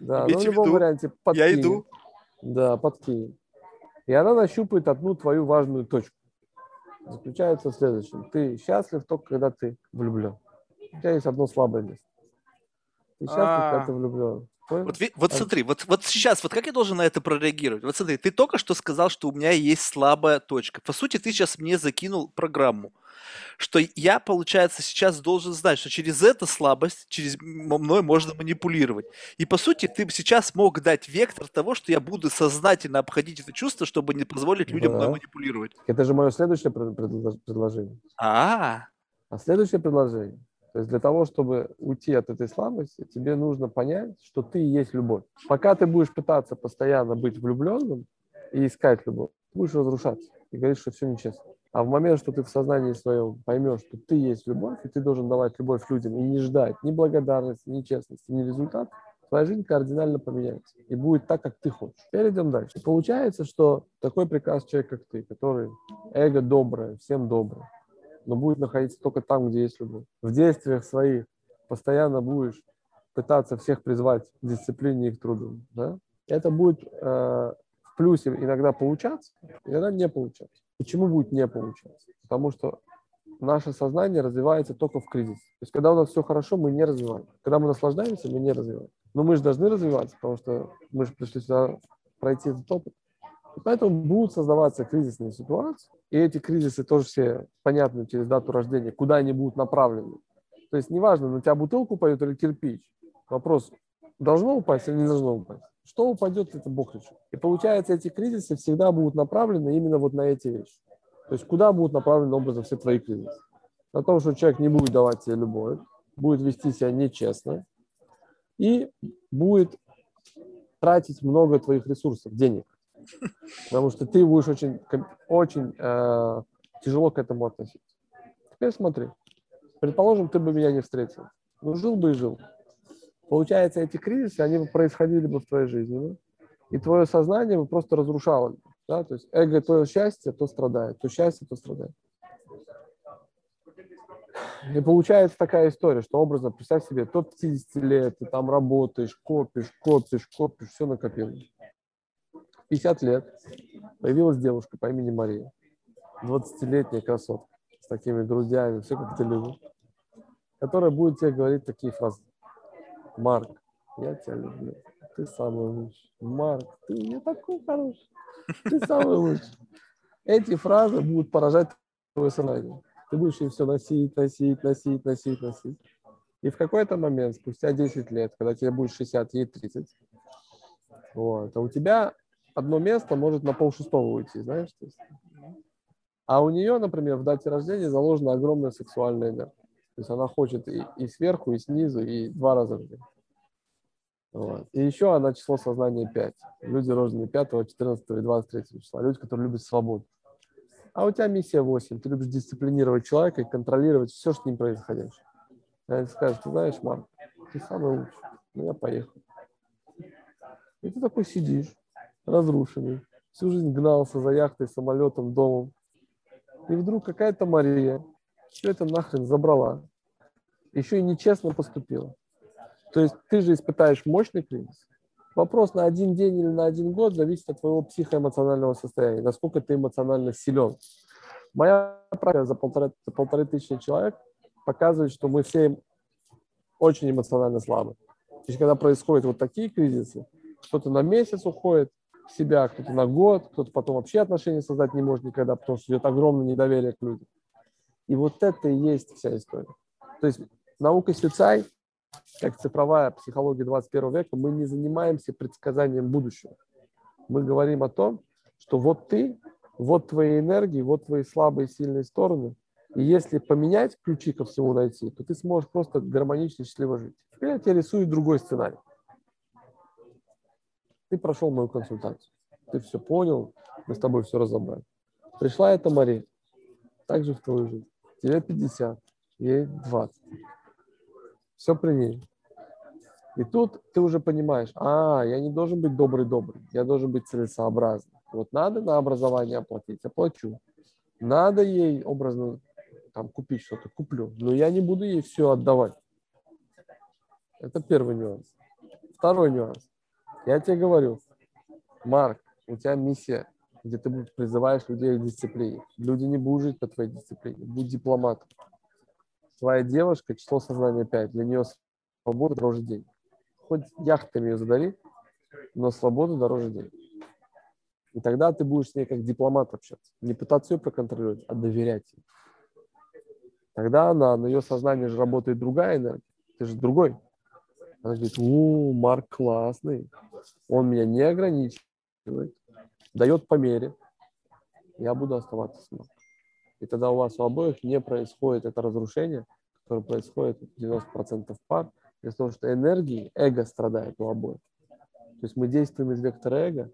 Да, но в любом виду, варианте подкинет. Я иду. Да, подкинет. И она нащупает одну твою важную точку. Заключается в следующем. Ты счастлив только, когда ты влюблен. У тебя есть одно слабое место. Ты счастлив, когда ты влюблен. Вот, вот смотри, вот, вот сейчас, вот как я должен на это прореагировать? Вот смотри, ты только что сказал, что у меня есть слабая точка. По сути, ты сейчас мне закинул программу, что я, получается, сейчас должен знать, что через эту слабость, через мной можно манипулировать. И, по сути, ты сейчас мог дать вектор того, что я буду сознательно обходить это чувство, чтобы не позволить людям да. мной манипулировать. Это же мое следующее предложение. А, -а, -а. а следующее предложение – то есть для того, чтобы уйти от этой слабости, тебе нужно понять, что ты и есть любовь. Пока ты будешь пытаться постоянно быть влюбленным и искать любовь, будешь разрушаться и говорить, что все нечестно. А в момент, что ты в сознании своем поймешь, что ты есть любовь, и ты должен давать любовь людям и не ждать ни благодарности, ни честности, ни результата, твоя жизнь кардинально поменяется и будет так, как ты хочешь. Теперь идем дальше. И получается, что такой приказ человек, как ты, который эго доброе, всем доброе, но будет находиться только там, где есть любовь. В действиях своих постоянно будешь пытаться всех призвать к дисциплине и к труду. Да? Это будет э, в плюсе иногда получаться, иногда не получаться. Почему будет не получаться? Потому что наше сознание развивается только в кризис. То есть, когда у нас все хорошо, мы не развиваем. Когда мы наслаждаемся, мы не развиваем. Но мы же должны развиваться, потому что мы же пришли сюда пройти этот опыт. И поэтому будут создаваться кризисные ситуации, и эти кризисы тоже все понятны через дату рождения, куда они будут направлены. То есть неважно, на тебя бутылку упадет или кирпич. Вопрос, должно упасть или не должно упасть. Что упадет, это решит. И получается, эти кризисы всегда будут направлены именно вот на эти вещи. То есть куда будут направлены образом все твои кризисы? На том, что человек не будет давать тебе любовь, будет вести себя нечестно и будет тратить много твоих ресурсов, денег. Потому что ты будешь очень, очень э, тяжело к этому относиться. Теперь смотри. Предположим, ты бы меня не встретил. Ну, жил бы и жил. Получается, эти кризисы, они бы происходили бы в твоей жизни. Да? И твое сознание бы просто разрушало. Да? То есть эго то счастье, то страдает. То счастье, то страдает. И получается такая история, что образно, представь себе, до 50 лет ты там работаешь, копишь, копишь, копишь, все накопил. 50 лет появилась девушка по имени Мария, 20-летняя красотка с такими грудями, все как ты любишь, которая будет тебе говорить такие фразы. Марк, я тебя люблю, ты самый лучший. Марк, ты мне такой хороший, ты самый лучший. Эти фразы будут поражать твое сознание. Ты будешь им все носить, носить, носить, носить, носить. И в какой-то момент, спустя 10 лет, когда тебе будет 60, ей 30, вот, а у тебя одно место может на полшестого уйти, знаешь? То есть. А у нее, например, в дате рождения заложена огромная сексуальная энергия. То есть она хочет и, и сверху, и снизу, и два раза в день. Вот. И еще она число сознания 5. Люди, рожденные 5, 14 и 23 числа. Люди, которые любят свободу. А у тебя миссия 8. Ты любишь дисциплинировать человека и контролировать все, что с ним происходящее. Они скажут, ты знаешь, Марк, ты самый лучший. Ну, я поехал. И ты такой сидишь, разрушенный. Всю жизнь гнался за яхтой, самолетом, домом. И вдруг какая-то Мария все это нахрен забрала. Еще и нечестно поступила. То есть ты же испытаешь мощный кризис. Вопрос на один день или на один год зависит от твоего психоэмоционального состояния, насколько ты эмоционально силен. Моя практика за полторы, за полторы тысячи человек показывает, что мы все очень эмоционально слабы. То есть, когда происходят вот такие кризисы, кто-то на месяц уходит в себя, кто-то на год, кто-то потом вообще отношения создать не может никогда, потому что идет огромное недоверие к людям. И вот это и есть вся история. То есть наука Сюцай как цифровая психология 21 века, мы не занимаемся предсказанием будущего. Мы говорим о том, что вот ты, вот твои энергии, вот твои слабые и сильные стороны. И если поменять ключи ко всему найти, то ты сможешь просто гармонично, счастливо жить. Теперь я тебе рисую другой сценарий. Ты прошел мою консультацию. Ты все понял, мы с тобой все разобрали. Пришла эта Мария, также в твою жизнь. Тебе 50, ей 20 все при ней. И тут ты уже понимаешь, а, я не должен быть добрый-добрый, я должен быть целесообразный. Вот надо на образование оплатить, оплачу. Надо ей образно там купить что-то, куплю. Но я не буду ей все отдавать. Это первый нюанс. Второй нюанс. Я тебе говорю, Марк, у тебя миссия, где ты призываешь людей к дисциплине. Люди не будут жить по твоей дисциплине. Будь дипломатом твоя девушка, число сознания 5, для нее свобода дороже денег. Хоть яхтами ее задари, но свобода дороже денег. И тогда ты будешь с ней как дипломат общаться. Не пытаться ее проконтролировать, а доверять ей. Тогда она, на ее сознание же работает другая энергия. Ты же другой. Она говорит, о, Марк классный. Он меня не ограничивает. Дает по мере. Я буду оставаться с Марком. И тогда у вас у обоих не происходит это разрушение, которое происходит в 90% пар, из-за того, что энергии, эго страдает у обоих. То есть мы действуем из вектора эго,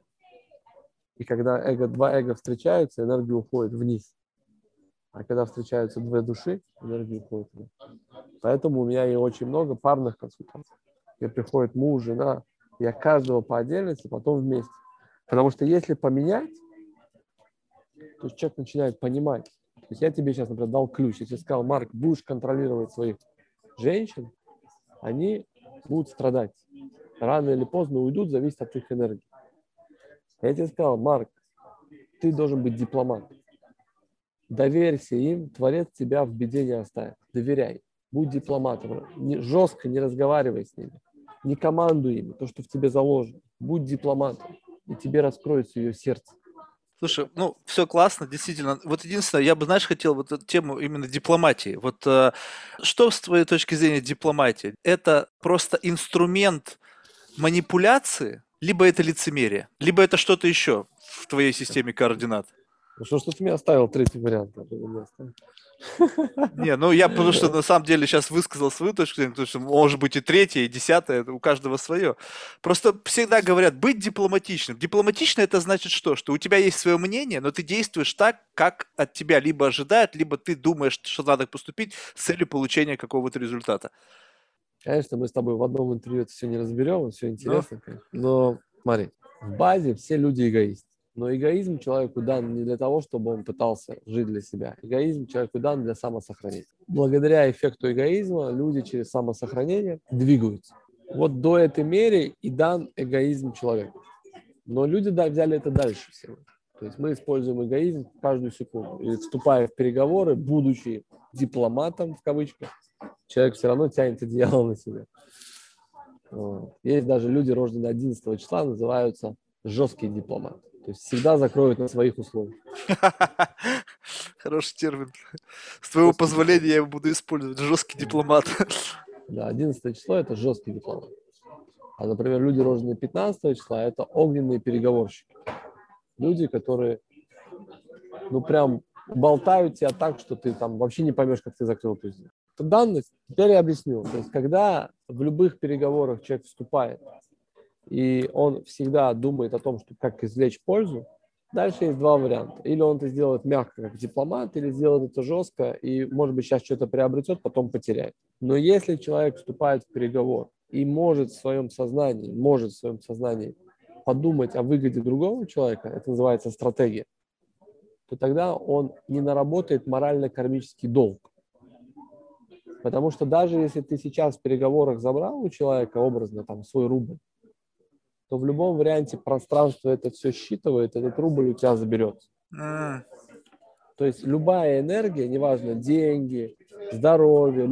и когда эго, два эго встречаются, энергия уходит вниз. А когда встречаются две души, энергия уходит вниз. Поэтому у меня и очень много парных консультаций. Где приходит муж, жена, я каждого по отдельности, потом вместе. Потому что если поменять, то есть человек начинает понимать, то есть я тебе сейчас, например, дал ключ, тебе сказал, Марк, будешь контролировать своих женщин, они будут страдать. Рано или поздно уйдут, зависит от их энергии. Я тебе сказал, Марк, ты должен быть дипломат. Доверься им, Творец тебя в беде не оставит. Доверяй. Будь дипломатом. Не, жестко не разговаривай с ними. Не командуй ими, то, что в тебе заложено. Будь дипломатом, и тебе раскроется ее сердце. Слушай, ну, все классно, действительно. Вот единственное, я бы, знаешь, хотел вот эту тему именно дипломатии. Вот э, что с твоей точки зрения дипломатия? Это просто инструмент манипуляции, либо это лицемерие, либо это что-то еще в твоей системе координат? Ну что ж ты мне оставил третий вариант? (laughs) Не, ну я потому что на самом деле сейчас высказал свою точку зрения, потому что может быть и третья, и десятая, у каждого свое. Просто всегда говорят, быть дипломатичным. Дипломатично это значит что? Что у тебя есть свое мнение, но ты действуешь так, как от тебя либо ожидают, либо ты думаешь, что надо поступить с целью получения какого-то результата. Конечно, мы с тобой в одном интервью это все не разберем, все интересно. Но, но смотри, в базе все люди эгоисты. Но эгоизм человеку дан не для того, чтобы он пытался жить для себя. Эгоизм человеку дан для самосохранения. Благодаря эффекту эгоизма люди через самосохранение двигаются. Вот до этой меры и дан эгоизм человеку. Но люди да, взяли это дальше всего. То есть мы используем эгоизм каждую секунду. И вступая в переговоры, будучи дипломатом, в кавычках, человек все равно тянет одеяло на себя. Есть даже люди, рожденные 11 числа, называются жесткие дипломаты. То есть всегда закроют на своих условиях. (laughs) Хороший термин. С твоего позволения я его буду использовать. Жесткий дипломат. Да, 11 число – это жесткий дипломат. А, например, люди, рожденные 15 числа, это огненные переговорщики. Люди, которые, ну, прям болтают тебя так, что ты там вообще не поймешь, как ты закрыл эту сделку. Данность, теперь я объясню. То есть, когда в любых переговорах человек вступает и он всегда думает о том, что как извлечь пользу, дальше есть два варианта. Или он это сделает мягко, как дипломат, или сделает это жестко, и, может быть, сейчас что-то приобретет, потом потеряет. Но если человек вступает в переговор и может в своем сознании, может в своем сознании подумать о выгоде другого человека, это называется стратегия, то тогда он не наработает морально-кармический долг. Потому что даже если ты сейчас в переговорах забрал у человека образно там свой рубль, то в любом варианте пространство это все считывает, этот рубль у тебя заберется. Mm. То есть любая энергия, неважно, деньги, здоровье,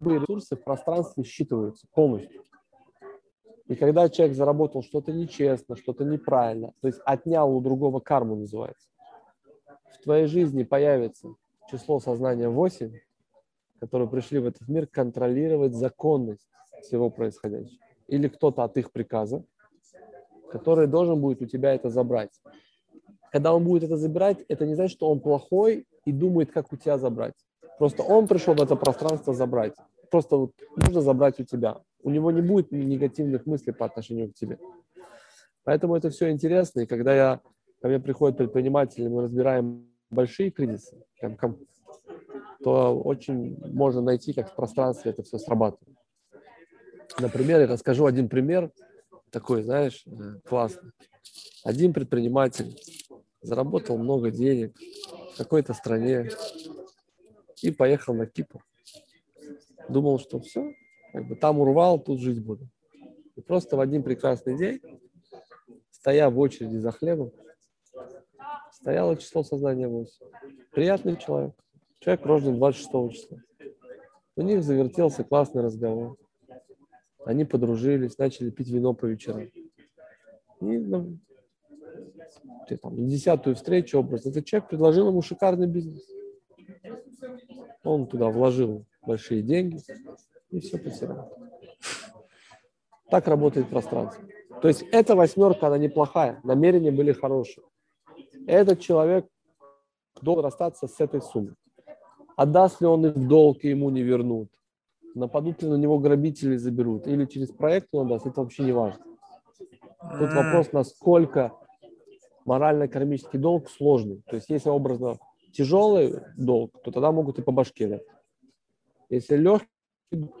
любые ресурсы в пространстве считываются полностью. И когда человек заработал что-то нечестно, что-то неправильно, то есть отнял у другого карму называется, в твоей жизни появится число сознания 8, которые пришли в этот мир контролировать законность всего происходящего. Или кто-то от их приказа, который должен будет у тебя это забрать. Когда он будет это забирать, это не значит, что он плохой и думает, как у тебя забрать. Просто он пришел в это пространство забрать. Просто вот нужно забрать у тебя. У него не будет негативных мыслей по отношению к тебе. Поэтому это все интересно. И когда я, ко мне приходят предприниматели, мы разбираем большие кризисы, то очень можно найти, как в пространстве это все срабатывает. Например, я расскажу один пример – такой, знаешь, классный. Один предприниматель заработал много денег в какой-то стране и поехал на Кипр. Думал, что все, как бы там урвал, тут жить буду. И просто в один прекрасный день, стоя в очереди за хлебом, стояло число сознания 8. Приятный человек. Человек рожден 26 числа. У них завертелся классный разговор. Они подружились, начали пить вино по вечерам. И ну, там, десятую встречу образ. Этот человек предложил ему шикарный бизнес. Он туда вложил большие деньги и все потерял. Так работает пространство. То есть эта восьмерка, она неплохая, намерения были хорошие. Этот человек должен расстаться с этой суммой. Отдаст ли он их в долг, и ему не вернут нападут ли на него грабители заберут, или через проект он даст, это вообще не важно. Тут вопрос, насколько морально-кармический долг сложный. То есть, если образно тяжелый долг, то тогда могут и по башке дать. Если легкий,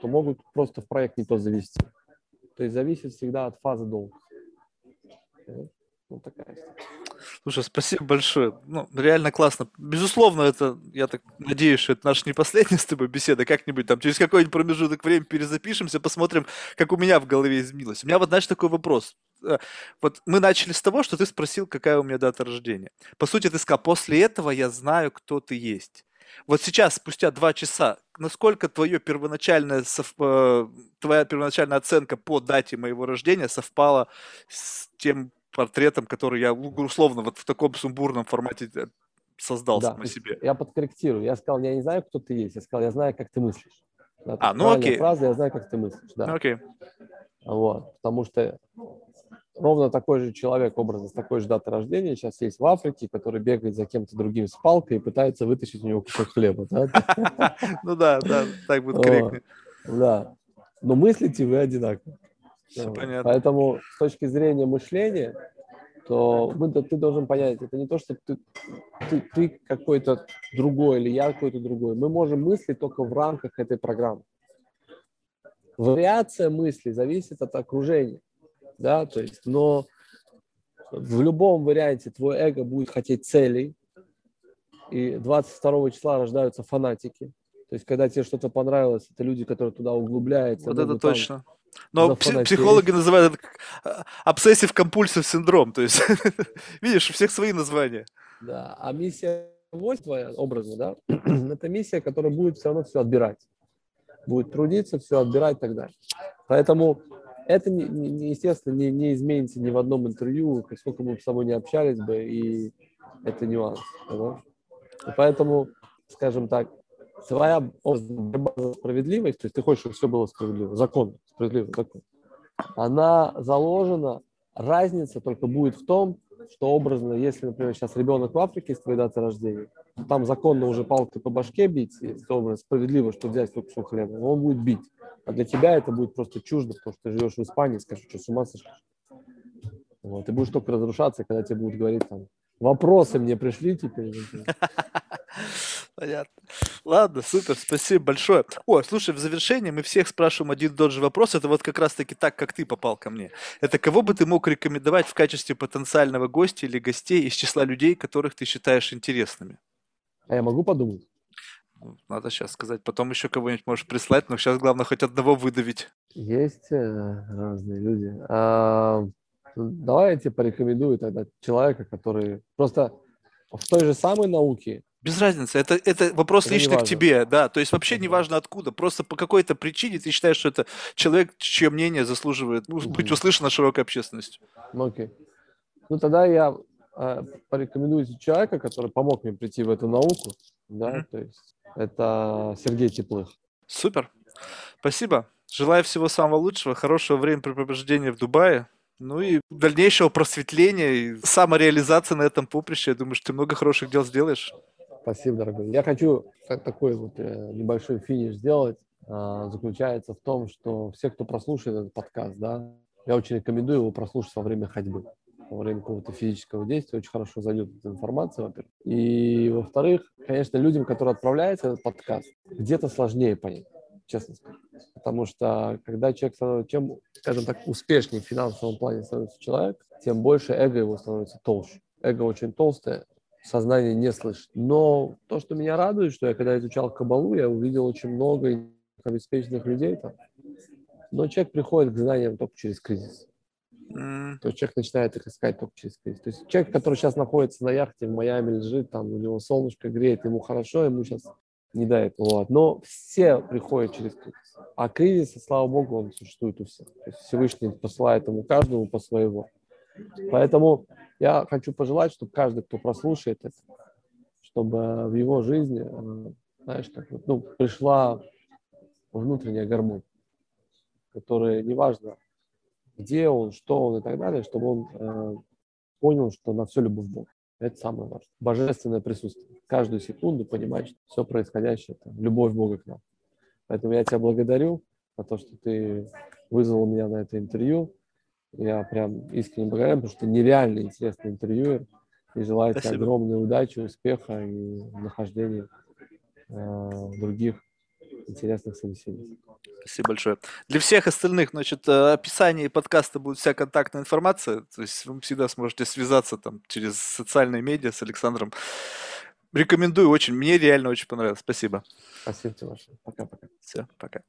то могут просто в проект не то завести. То есть зависит всегда от фазы долга. Вот такая. Слушай, спасибо большое. Ну, реально классно. Безусловно, это, я так надеюсь, что это наша не последняя с тобой беседа. Как-нибудь там через какой-нибудь промежуток времени перезапишемся, посмотрим, как у меня в голове изменилось. У меня вот, знаешь, такой вопрос. Э, вот мы начали с того, что ты спросил, какая у меня дата рождения. По сути, ты сказал, после этого я знаю, кто ты есть. Вот сейчас, спустя два часа, насколько твое первоначальное, э, твоя первоначальная оценка по дате моего рождения совпала с тем портретом, который я условно вот в таком сумбурном формате э, создал да, сам себе. Я подкорректирую. Я сказал, я не знаю, кто ты есть. Я сказал, я знаю, как ты мыслишь. Да, а, ну окей. Фраза, я знаю, как ты мыслишь. Да. Окей. Вот, потому что ровно такой же человек, образно с такой же датой рождения, сейчас есть в Африке, который бегает за кем-то другим с палкой и пытается вытащить у него кусок хлеба. (laughs) Ну да, да, так будет корректно. Да. Но мыслите вы одинаково. Понятно. Поэтому с точки зрения мышления, то мы, ты должен понять, это не то, что ты, ты, ты какой-то другой или я какой-то другой. Мы можем мыслить только в рамках этой программы. Вариация мысли зависит от окружения, да, то есть, но в любом варианте твой эго будет хотеть целей, и 22 числа рождаются фанатики. То есть, когда тебе что-то понравилось, это люди, которые туда углубляются. Вот это точно. Но психологи называют это а, обсессив-компульсив синдром. То есть, (laughs) видишь, у всех свои названия. Да, а миссия войск твоя, образно, да, (clears throat) это миссия, которая будет все равно все отбирать будет трудиться, все отбирать и так далее. Поэтому это, не, не, естественно, не, не изменится ни в одном интервью, сколько мы с собой не общались бы, и это нюанс. Да? И поэтому, скажем так, твоя борьба за справедливость, то есть ты хочешь, чтобы все было справедливо, закон, справедливый закон, она заложена, разница только будет в том, что образно, если, например, сейчас ребенок в Африке с твоей датой рождения, там законно уже палкой по башке бить, и образно, справедливо, что взять только кусок хлеба, он будет бить. А для тебя это будет просто чуждо, потому что ты живешь в Испании, скажешь, что с ума сошел. Вот, ты будешь только разрушаться, когда тебе будут говорить там, вопросы мне пришли теперь. Понятно. Ладно, супер, спасибо большое. О, слушай, в завершении мы всех спрашиваем один и тот же вопрос. Это вот как раз-таки так, как ты попал ко мне. Это кого бы ты мог рекомендовать в качестве потенциального гостя или гостей из числа людей, которых ты считаешь интересными? А я могу подумать? Ну, надо сейчас сказать. Потом еще кого-нибудь можешь прислать, но сейчас главное хоть одного выдавить. Есть э, разные люди. А, давай я тебе порекомендую тогда человека, который просто в той же самой науке без разницы, это, это вопрос это лично к тебе, да, то есть вообще не важно откуда, просто по какой-то причине ты считаешь, что это человек, чье мнение заслуживает ну, быть услышано широкой общественностью. Ну, окей. Ну, тогда я э, порекомендую человека, который помог мне прийти в эту науку, да, mm-hmm. то есть это Сергей Теплых. Супер, спасибо. Желаю всего самого лучшего, хорошего времяпрепровождения в Дубае. Ну и дальнейшего просветления и самореализации на этом поприще. Я думаю, что ты много хороших дел сделаешь. Спасибо, дорогой. Я хочу такой вот э, небольшой финиш сделать. А, заключается в том, что все, кто прослушает этот подкаст, да, я очень рекомендую его прослушать во время ходьбы, во время какого-то физического действия. Очень хорошо зайдет эта информация, во-первых. И, во-вторых, конечно, людям, которые отправляются этот подкаст, где-то сложнее понять, честно скажу. Потому что когда человек становится, чем, скажем так, успешнее в финансовом плане становится человек, тем больше эго его становится толще. Эго очень толстое, сознание не слышит. Но то, что меня радует, что я когда изучал Кабалу, я увидел очень много обеспеченных людей там. Но человек приходит к знаниям только через кризис. Mm. То есть человек начинает их искать только через кризис. То есть человек, который сейчас находится на яхте в Майами, лежит там, у него солнышко греет, ему хорошо, ему сейчас не дает. Вот. Но все приходят через кризис. А кризис, слава богу, он существует у всех. То есть Всевышний посылает ему каждому по своего. Поэтому я хочу пожелать, чтобы каждый, кто прослушает это, чтобы в его жизни, э, знаешь, как ну, пришла внутренняя гармония, которая неважно, где он, что он и так далее, чтобы он э, понял, что на все любовь Бога. Это самое важное. Божественное присутствие. Каждую секунду понимать, что все происходящее – это любовь Бога к нам. Поэтому я тебя благодарю за то, что ты вызвал меня на это интервью. Я прям искренне благодарен, потому что нереально интересный интервьюер. И желаю Спасибо. тебе огромной удачи, успеха и нахождения э, других интересных собеседников. Спасибо большое. Для всех остальных, значит, в э, описании подкаста будет вся контактная информация, то есть вы всегда сможете связаться там через социальные медиа с Александром. Рекомендую очень, мне реально очень понравилось. Спасибо. Спасибо тебе большое. Пока-пока. Все, пока.